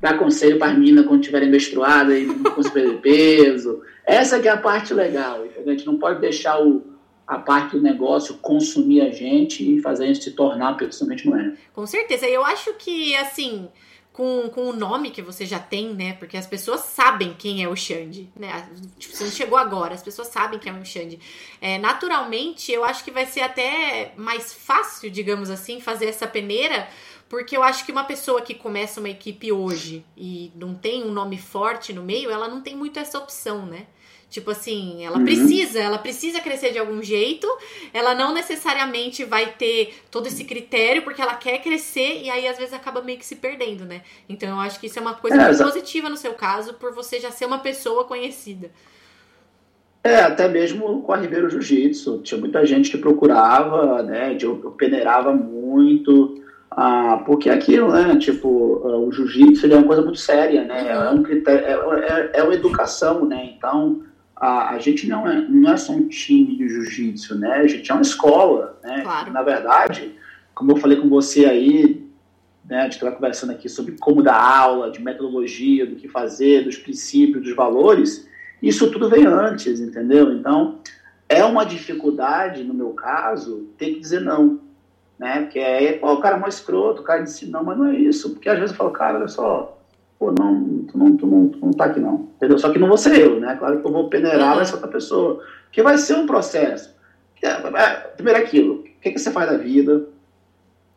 dar conselho para as meninas quando estiverem menstruadas e não conseguirem peso. Essa que é a parte legal? A gente não pode deixar o, a parte do negócio consumir a gente e fazer a gente se tornar pessoalmente não é. Com certeza. Eu acho que, assim, com, com o nome que você já tem, né? Porque as pessoas sabem quem é o Xande, né? Tipo, você chegou agora, as pessoas sabem quem é o Xande. É, naturalmente, eu acho que vai ser até mais fácil, digamos assim, fazer essa peneira, porque eu acho que uma pessoa que começa uma equipe hoje e não tem um nome forte no meio, ela não tem muito essa opção, né? Tipo assim, ela uhum. precisa, ela precisa crescer de algum jeito. Ela não necessariamente vai ter todo esse critério porque ela quer crescer e aí às vezes acaba meio que se perdendo, né? Então eu acho que isso é uma coisa é, muito positiva no seu caso por você já ser uma pessoa conhecida. É, até mesmo com a Ribeiro Jiu-Jitsu, tinha muita gente que procurava, né? Eu, eu peneirava muito. Ah, porque aquilo, né? Tipo, ah, o jiu-jitsu é uma coisa muito séria, né? Uhum. É, um critério, é, é, é uma educação, né? Então, a, a gente não é, não é só um time de jiu-jitsu, né? A gente é uma escola, né? Claro. Na verdade, como eu falei com você aí, né, a gente estava conversando aqui sobre como dar aula, de metodologia, do que fazer, dos princípios, dos valores, isso tudo vem antes, entendeu? Então, é uma dificuldade, no meu caso, ter que dizer não, né? Porque é, pô, o cara é mais escroto, o cara disse não, mas não é isso, porque às vezes eu falo, cara, olha só, pô, não, tu não, tu não, tu não tá aqui não, entendeu? Só que não vou ser eu, né? Claro que eu vou peneirar, vai ser outra pessoa, que vai ser um processo. É, é, primeiro aquilo, o que, que você faz da vida,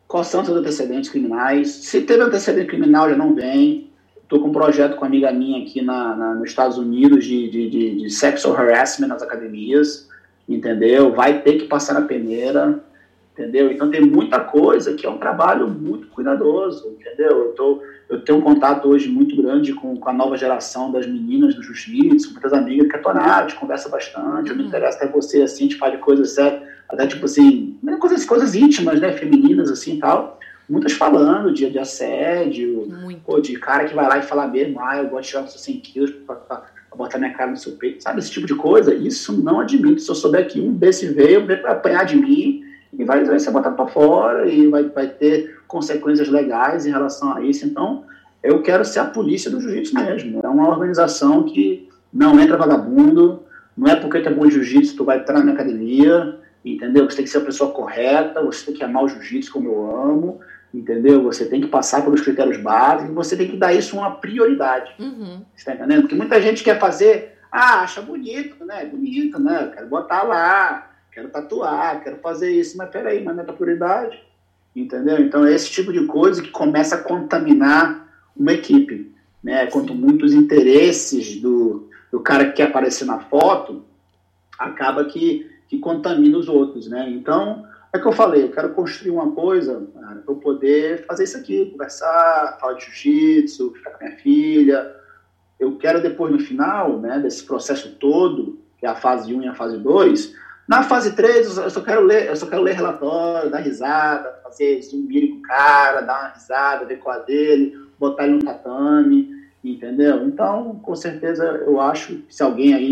quais são os seus antecedentes criminais, se teve antecedente criminal já não vem, estou com um projeto com uma amiga minha aqui na, na nos Estados Unidos de, de, de, de sexual harassment nas academias, entendeu? Vai ter que passar na peneira, entendeu? Então tem muita coisa que é um trabalho muito cuidadoso, entendeu? Eu, tô, eu tenho um contato hoje muito grande com, com a nova geração das meninas do jiu-jitsu, muitas amigas que é tonado, a gente conversa bastante, eu me uhum. interesso até você, assim, a gente fala de coisas até tipo assim, coisas, coisas íntimas, né, femininas, assim, tal, muitas falando de, de assédio, ou de cara que vai lá e fala mesmo, ah, eu gosto de tirar uns 100 quilos pra, pra, pra, botar minha cara no seu peito, sabe, esse tipo de coisa, isso não admito, se eu souber que um desse veio, veio pra apanhar de mim, e vai, vai ser botado para fora e vai, vai ter consequências legais em relação a isso. Então, eu quero ser a polícia do jiu-jitsu mesmo. É uma organização que não entra vagabundo, não é porque tu é bom jiu-jitsu tu vai entrar na minha academia, entendeu? Você tem que ser a pessoa correta, você tem que amar o jiu-jitsu como eu amo, entendeu? Você tem que passar pelos critérios básicos, você tem que dar isso uma prioridade. Uhum. Você tá entendendo? Porque muita gente quer fazer, ah, acha bonito, né? Bonito, né? Quero botar lá, quero tatuar, quero fazer isso, mas peraí, mas não é tua prioridade, entendeu? Então é esse tipo de coisa que começa a contaminar uma equipe, né? Quanto muitos interesses do, do cara que quer aparecer na foto, acaba que, que contamina os outros, né? Então, é que eu falei, eu quero construir uma coisa para eu poder fazer isso aqui, conversar, falar de jiu-jitsu, ficar com minha filha. Eu quero depois, no final, né, desse processo todo, que é a fase 1 e a fase 2, na fase 3, eu só quero ler, eu só quero ler relatório, dar risada, fazer zumbi com o cara, dar uma risada, ver é dele, botar ele no tatame, entendeu? Então, com certeza, eu acho que se alguém aí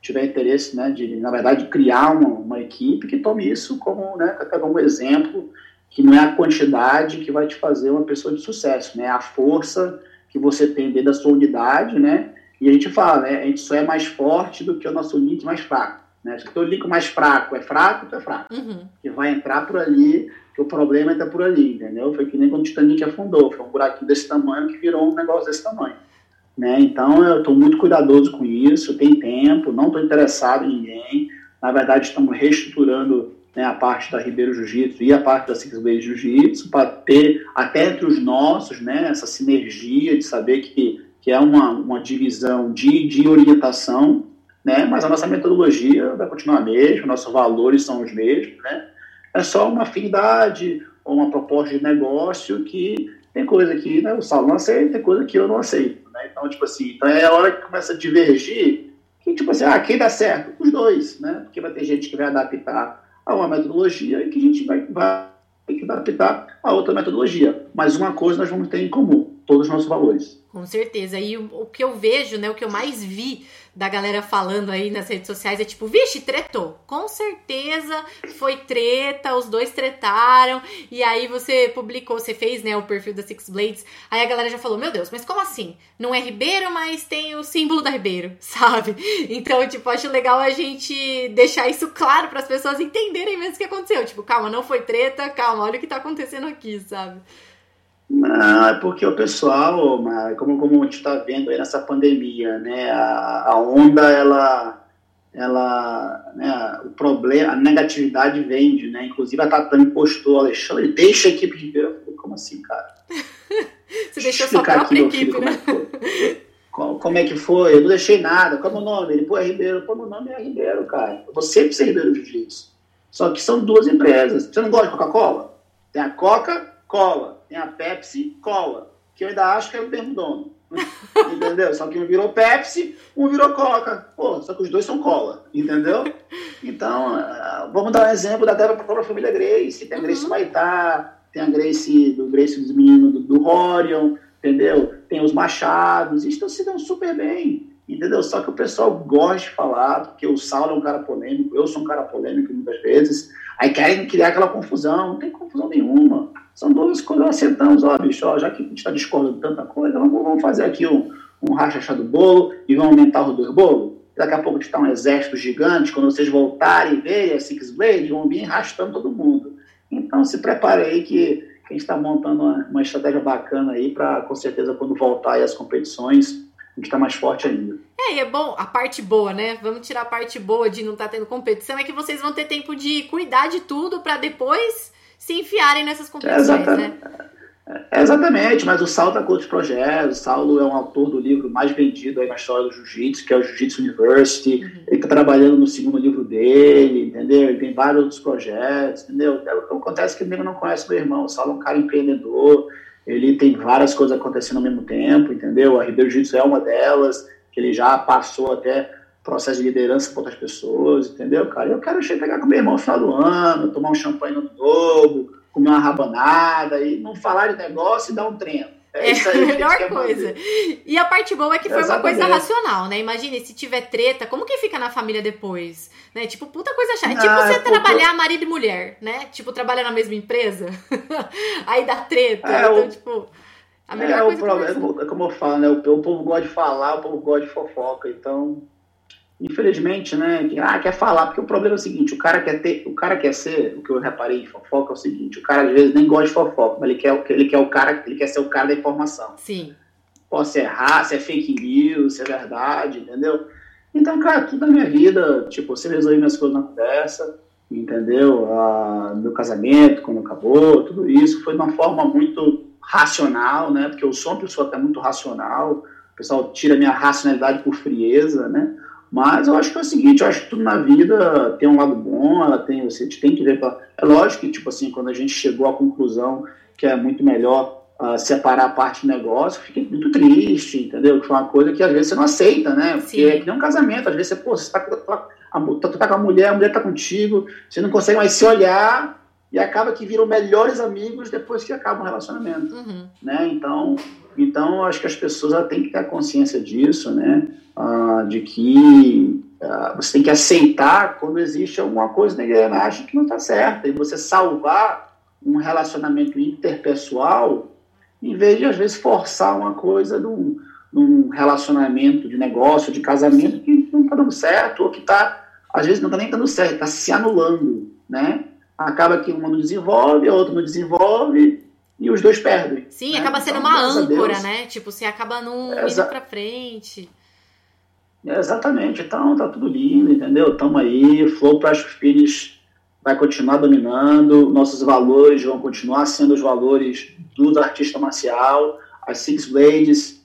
tiver interesse, né, de, na verdade, criar uma, uma equipe, que tome isso como, né, como exemplo, que não é a quantidade que vai te fazer uma pessoa de sucesso, né, é a força que você tem dentro da sua unidade, né, e a gente fala, né, a gente só é mais forte do que o nosso link mais fraco. Né? Se o teu link mais fraco é fraco, tu é fraco. Uhum. Que vai entrar por ali, que o problema está por ali, entendeu? Foi que nem quando o Titanic afundou, foi um buraquinho desse tamanho que virou um negócio desse tamanho. Né? Então eu estou muito cuidadoso com isso, tem tempo, não estou interessado em ninguém, Na verdade, estamos reestruturando né, a parte da Ribeiro Jiu-Jitsu e a parte da Six Blade Jiu-Jitsu para ter até entre os nossos né, essa sinergia de saber que, que é uma, uma divisão de, de orientação, né, mas a nossa metodologia vai continuar a mesma, nossos valores são os mesmos, né, é só uma afinidade ou uma proposta de negócio que tem coisa que né, o não aceita, tem coisa que eu não aceito. Né? Então, tipo assim, então é a hora que começa a divergir, que tipo assim, ah, quem dá certo? Os dois, né? Porque vai ter gente que vai adaptar a uma metodologia e que a gente vai, vai que adaptar a outra metodologia. Mas uma coisa nós vamos ter em comum, todos os nossos valores. Com certeza. E o, o que eu vejo, né, o que eu mais vi da galera falando aí nas redes sociais é tipo, vixe, tretou. Com certeza foi treta, os dois tretaram. E aí você publicou, você fez, né, o perfil da Six Blades. Aí a galera já falou, meu Deus, mas como assim? Não é Ribeiro, mas tem o símbolo da Ribeiro, sabe? Então, tipo, acho legal a gente deixar isso claro para as pessoas entenderem mesmo o que aconteceu. Tipo, calma, não foi treta, calma, olha o que tá acontecendo aqui, sabe? Não, é porque o pessoal, como, como a gente está vendo aí nessa pandemia, né, a, a onda, ela, ela, né, o problema, a negatividade vende, né, inclusive a Tatame postou, Alexandre, deixa a equipe de ver, como assim, cara? Você deixou sua própria aqui, equipe, filho, né? Como é, como, como é, que foi? Eu não deixei nada, como é o nome? Ele, pô, é Ribeiro, pô, meu nome é Ribeiro, cara, eu vou sempre ser Ribeiro Jiu-Jitsu, só que são duas empresas, você não gosta de Coca-Cola? Tem a Coca-Cola, tem a Pepsi Cola, que eu ainda acho que é o mesmo dono. entendeu? Só que um virou Pepsi, um virou Coca. Pô, só que os dois são cola, entendeu? Então, uh, vamos dar um exemplo da própria família Grace. Tem a Grace uhum. Maitá, tem a Grace do Grace dos meninos do, do Horion, entendeu? Tem os Machados, e estão se dando super bem, entendeu? Só que o pessoal gosta de falar, porque o Saulo é um cara polêmico, eu sou um cara polêmico muitas vezes, aí querem criar aquela confusão, não tem confusão nenhuma. São duas coisas nós sentamos, ó, bicho, ó, já que a gente está discordando de tanta coisa, vamos, vamos fazer aqui um, um racha do bolo e vamos aumentar o dois bolo. Daqui a pouco está um exército gigante, quando vocês voltarem e verem a Six Blade, vão vir arrastando todo mundo. Então se prepare aí que, que a gente está montando uma, uma, estratégia bacana aí para, com certeza, quando voltar aí as competições, a gente está mais forte ainda. É, e é bom, a parte boa, né? Vamos tirar a parte boa de não estar tá tendo competição, é que vocês vão ter tempo de cuidar de tudo para depois se enfiarem nessas competições, né? É, exatamente, mas o Saulo está com outros projetos. O Saulo é um autor do livro mais vendido aí na história do Jiu-Jitsu, que é o Jiu-Jitsu University. Uhum. Ele está trabalhando no segundo livro dele, entendeu? Ele tem vários outros projetos, entendeu? É, acontece que ele não conhece meu irmão. O Saulo é um cara empreendedor, ele tem várias coisas acontecendo ao mesmo tempo, entendeu? A Ribeiro Jiu-Jitsu é uma delas, que ele já passou até processo de liderança com outras pessoas, entendeu, cara? Eu quero chegar com meu irmão no final do ano, tomar um champanhe no novo, comer uma rabanada e não falar de negócio e dar um treino. É, isso aí é a melhor coisa. Fazer. E a parte boa é que foi Exatamente. uma coisa racional, né? Imagine se tiver treta, como que fica na família depois? Né? Tipo, puta coisa chata. É tipo você é trabalhar marido e mulher, né? Tipo, trabalhar na mesma empresa. aí dá treta. É, então, o... tipo. A melhor é, coisa o problema, é como eu falo, né? O, o povo gosta de falar, o povo gosta de fofoca. Então, infelizmente, né, que, ah, quer falar, porque o problema é o seguinte, o cara quer ter, o cara quer ser, o que eu reparei em fofoca é o seguinte, o cara às vezes nem gosta de fofoca, mas ele quer, ele quer o cara, ele quer ser o cara da informação. Sim. Pode errar, se é fake news, se é verdade, entendeu? Então, cara, tudo na minha vida, tipo, você resolvi minhas coisas na conversa, entendeu? Ah, meu casamento, quando acabou, tudo isso foi de uma forma muito racional, né? Porque eu sou uma pessoa até muito racional, o pessoal tira minha racionalidade por frieza, né? Mas eu acho que é o seguinte, eu acho que tudo na vida tem um lado bom, ela tem, você tem que ver. Pra, é lógico que, tipo assim, quando a gente chegou à conclusão que é muito melhor uh, separar a parte do negócio, fiquei muito triste, entendeu? Que foi uma coisa que às vezes você não aceita, né? Porque Sim. é que nem um casamento, às vezes você, pô, você tá, tá, tá, tá com a mulher, a mulher tá contigo, você não consegue mais se olhar e acaba que viram melhores amigos depois que acaba o relacionamento, uhum. né? Então, então acho que as pessoas têm que ter consciência disso, né? Ah, de que ah, você tem que aceitar quando existe alguma coisa na engrenagem que não está certa e você salvar um relacionamento interpessoal em vez de às vezes forçar uma coisa num, num relacionamento de negócio, de casamento que não está dando certo ou que está às vezes não está nem dando certo, está se anulando, né? Acaba que uma não desenvolve, a outra não desenvolve, e os dois perdem. Sim, né? acaba sendo então, uma âncora, né? Tipo, você acaba não Exa indo pra frente. exatamente. Então, tá tudo lindo, entendeu? Estamos aí. Flow Pressure Finish vai continuar dominando. Nossos valores vão continuar sendo os valores do artista marcial. As Six Blades,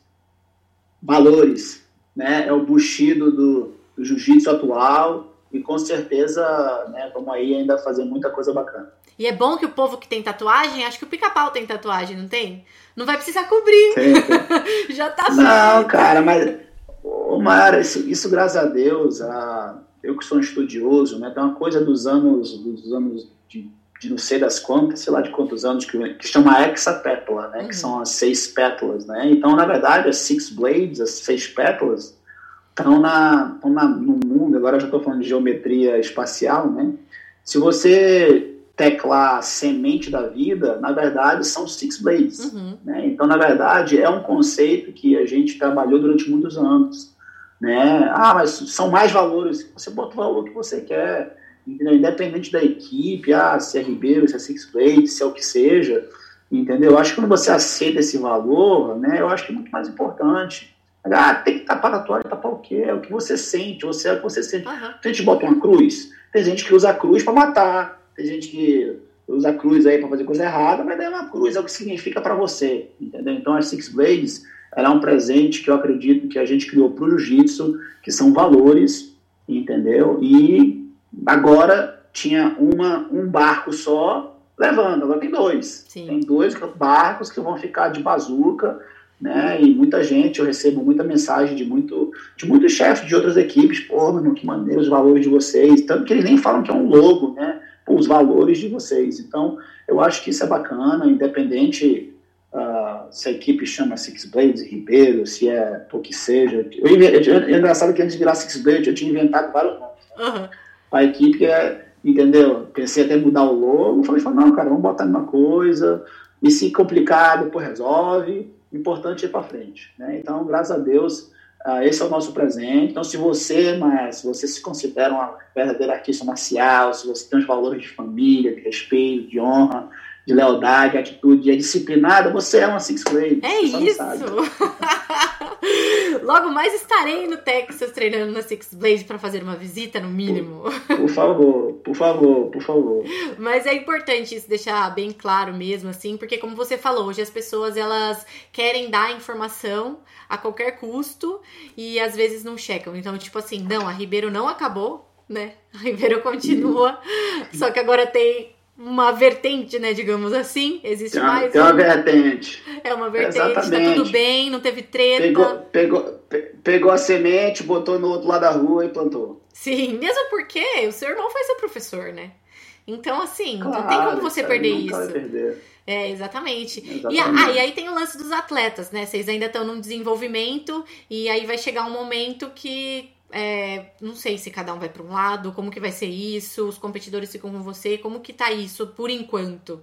valores, né? É o Bushido do, do jiu-jitsu atual. E com certeza, né, vamos aí ainda fazer muita coisa bacana. E é bom que o povo que tem tatuagem, acho que o pica-pau tem tatuagem, não tem? Não vai precisar cobrir. Já tá Não, cara, mas. Ô, Mara, isso, isso, graças a Deus, a, eu que sou um estudioso, né? Tem uma coisa dos anos, dos anos de, de não sei das quantas, sei lá de quantos anos, que, que chama hexapétala, né? Uhum. Que são as seis pétalas, né? Então, na verdade, as six blades, as seis pétalas, estão na, na, no mundo, agora já estou falando de geometria espacial, né? Se você teclar semente da vida, na verdade, são six blades. Uhum. Né? Então, na verdade, é um conceito que a gente trabalhou durante muitos anos. Né? Ah, mas são mais valores. Você bota o valor que você quer, entendeu? independente da equipe, ah, se é Ribeiro, se é Six Blades, se é o que seja, entendeu? Eu acho que quando você aceita esse valor, né, eu acho que é muito mais importante. Ah, tem que tapar a toalha, tapar o quê? É o que você sente, você é o que você sente. Uhum. Tem gente que bota uma cruz, tem gente que usa a cruz para matar, tem gente que usa a cruz aí para fazer coisa errada, mas é uma cruz é o que significa para você, entendeu? Então a Six Blades ela é um presente que eu acredito que a gente criou para o jiu-jitsu, que são valores, entendeu? E agora tinha uma, um barco só levando, agora tem dois. Sim. Tem dois barcos que vão ficar de bazuca, né? E muita gente, eu recebo muita mensagem de muito de muitos chefes de outras equipes, pô, mano, que maneiro os valores de vocês, tanto que eles nem falam que é um logo, né? os valores de vocês. Então, eu acho que isso é bacana, independente uh, se a equipe chama Six Blades Ribeiro, se é o que seja. Eu, é engraçado que antes de virar Six Blades eu tinha inventado vários nomes. Uhum. A equipe é, entendeu? Pensei até mudar o logo, falei, não, cara, vamos botar uma coisa, e se complicar, depois resolve. Importante é ir para frente. Né? Então, graças a Deus, Uh, esse é o nosso presente. Então, se você, mas se você se considera uma verdadeira artista marcial, se você tem os valores de família, de respeito, de honra, de lealdade, atitude, é disciplinada, você é uma Six Grade. É isso! Logo mais estarei no Texas treinando na Six Blade para fazer uma visita, no mínimo. Por, por, favor, por favor, por favor. Mas é importante isso deixar bem claro mesmo, assim, porque como você falou, hoje as pessoas elas querem dar informação a qualquer custo e às vezes não checam. Então, tipo assim, não, a Ribeiro não acabou, né? A Ribeiro continua, só que agora tem uma vertente, né, digamos assim. Existe tem, mais. Tem uma vertente. É uma vertente, Exatamente. tá tudo bem, não teve treta. Pegou, pegou, pegou a semente, botou no outro lado da rua e plantou. Sim, mesmo porque o seu irmão foi seu professor, né? Então, assim, claro, não tem como você perder isso. Perder. É, exatamente. exatamente. E, ah, e aí tem o lance dos atletas, né? Vocês ainda estão num desenvolvimento e aí vai chegar um momento que é, não sei se cada um vai para um lado, como que vai ser isso, os competidores ficam com você, como que tá isso por enquanto?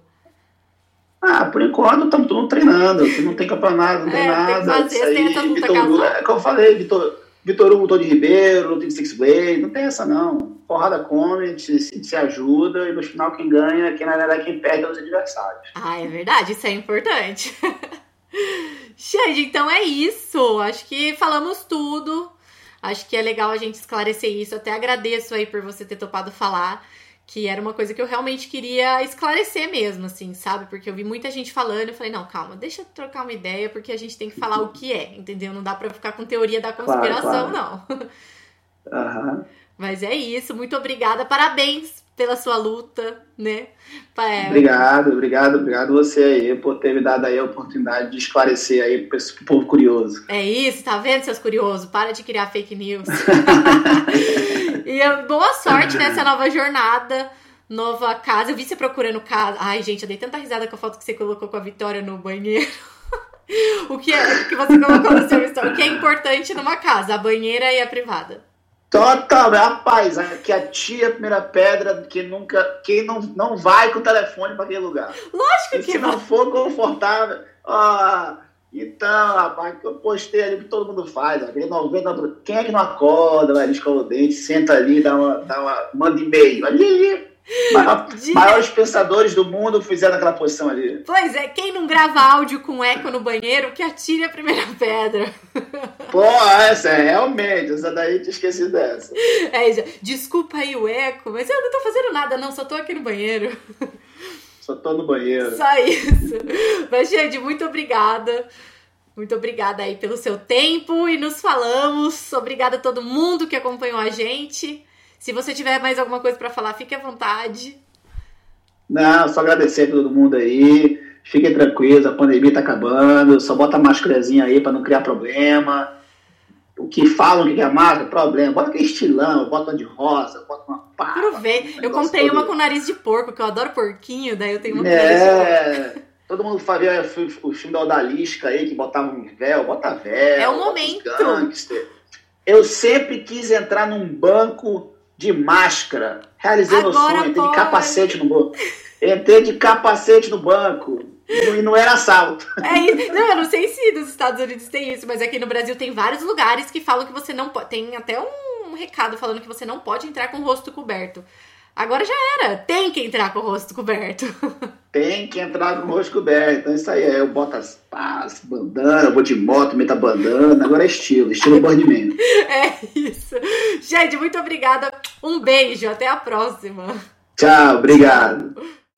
Ah, por enquanto estamos todos treinando, não tem campeonato, não tem é, nada. Tem que fazer, aí, luta Vitor, é como eu falei, Vitor, Vitor Hugo, de Ribeiro, tem Six Blade, não tem essa não. Porrada come, se, se ajuda e no final quem ganha, quem na verdade quem perde é os adversários. Ah, é verdade, isso é importante. Xande, então é isso. Acho que falamos tudo. Acho que é legal a gente esclarecer isso. Até agradeço aí por você ter topado falar, que era uma coisa que eu realmente queria esclarecer mesmo, assim, sabe? Porque eu vi muita gente falando, eu falei, não, calma, deixa eu trocar uma ideia, porque a gente tem que falar o que é, entendeu? Não dá pra ficar com teoria da conspiração, claro, claro. não. Uhum. Mas é isso, muito obrigada, parabéns pela sua luta, né? É... Obrigado, obrigado, obrigado você aí por ter me dado aí a oportunidade de esclarecer aí pro povo curioso. É isso, tá vendo, seus curiosos? Para de criar fake news. e boa sorte nessa nova jornada, nova casa. Eu vi você procurando casa. Ai, gente, eu dei tanta risada com a foto que você colocou com a Vitória no banheiro. o que é que você colocou no seu story? O que é importante numa casa? A banheira e a privada. Total, rapaz, que a tia é primeira pedra que nunca, quem não, não vai com o telefone para aquele lugar. Lógico e que se não for confortável, ó, então, rapaz, que eu postei ali que todo mundo faz, aquele 90, quem é que não acorda, vai, escova o dente, senta ali, dá uma, dá uma, manda e-mail, ali, Maior, de... Maiores pensadores do mundo fizeram aquela posição ali. Pois é, quem não grava áudio com eco no banheiro, que atire a primeira pedra. Pô, essa é realmente, essa daí te esqueci dessa. É, desculpa aí o eco, mas eu não tô fazendo nada, não, só tô aqui no banheiro. Só tô no banheiro. Só isso. Mas, gente, muito obrigada. Muito obrigada aí pelo seu tempo e nos falamos. Obrigada a todo mundo que acompanhou a gente. Se você tiver mais alguma coisa para falar, fique à vontade. Não, só agradecer a todo mundo aí. Fiquem tranquilos, a pandemia tá acabando. Só bota a máscarazinha aí para não criar problema. O que falam que é máscara, problema. Bota aquele estilão, bota uma de rosa, bota uma pá. Aproveita. Um eu comprei todo. uma com nariz de porco, que eu adoro porquinho, daí eu tenho uma é... Todo mundo fazia o filme da Odalisca aí, que botava um véu, bota véu. É o momento. Eu sempre quis entrar num banco de máscara. Realizei Agora meu sonho, entrei de capacete no banco. Entrei de capacete no banco. E não era assalto. É. Não, eu não sei se nos Estados Unidos tem isso, mas aqui no Brasil tem vários lugares que falam que você não pode. Tem até um recado falando que você não pode entrar com o rosto coberto. Agora já era. Tem que entrar com o rosto coberto. Tem que entrar com o rosto coberto. Então isso aí, eu boto as pás, bandana, vou de moto, meto a bandana. Agora é estilo, estilo Birdman. É isso. Gente, muito obrigada. Um beijo, até a próxima. Tchau, obrigado. Tchau.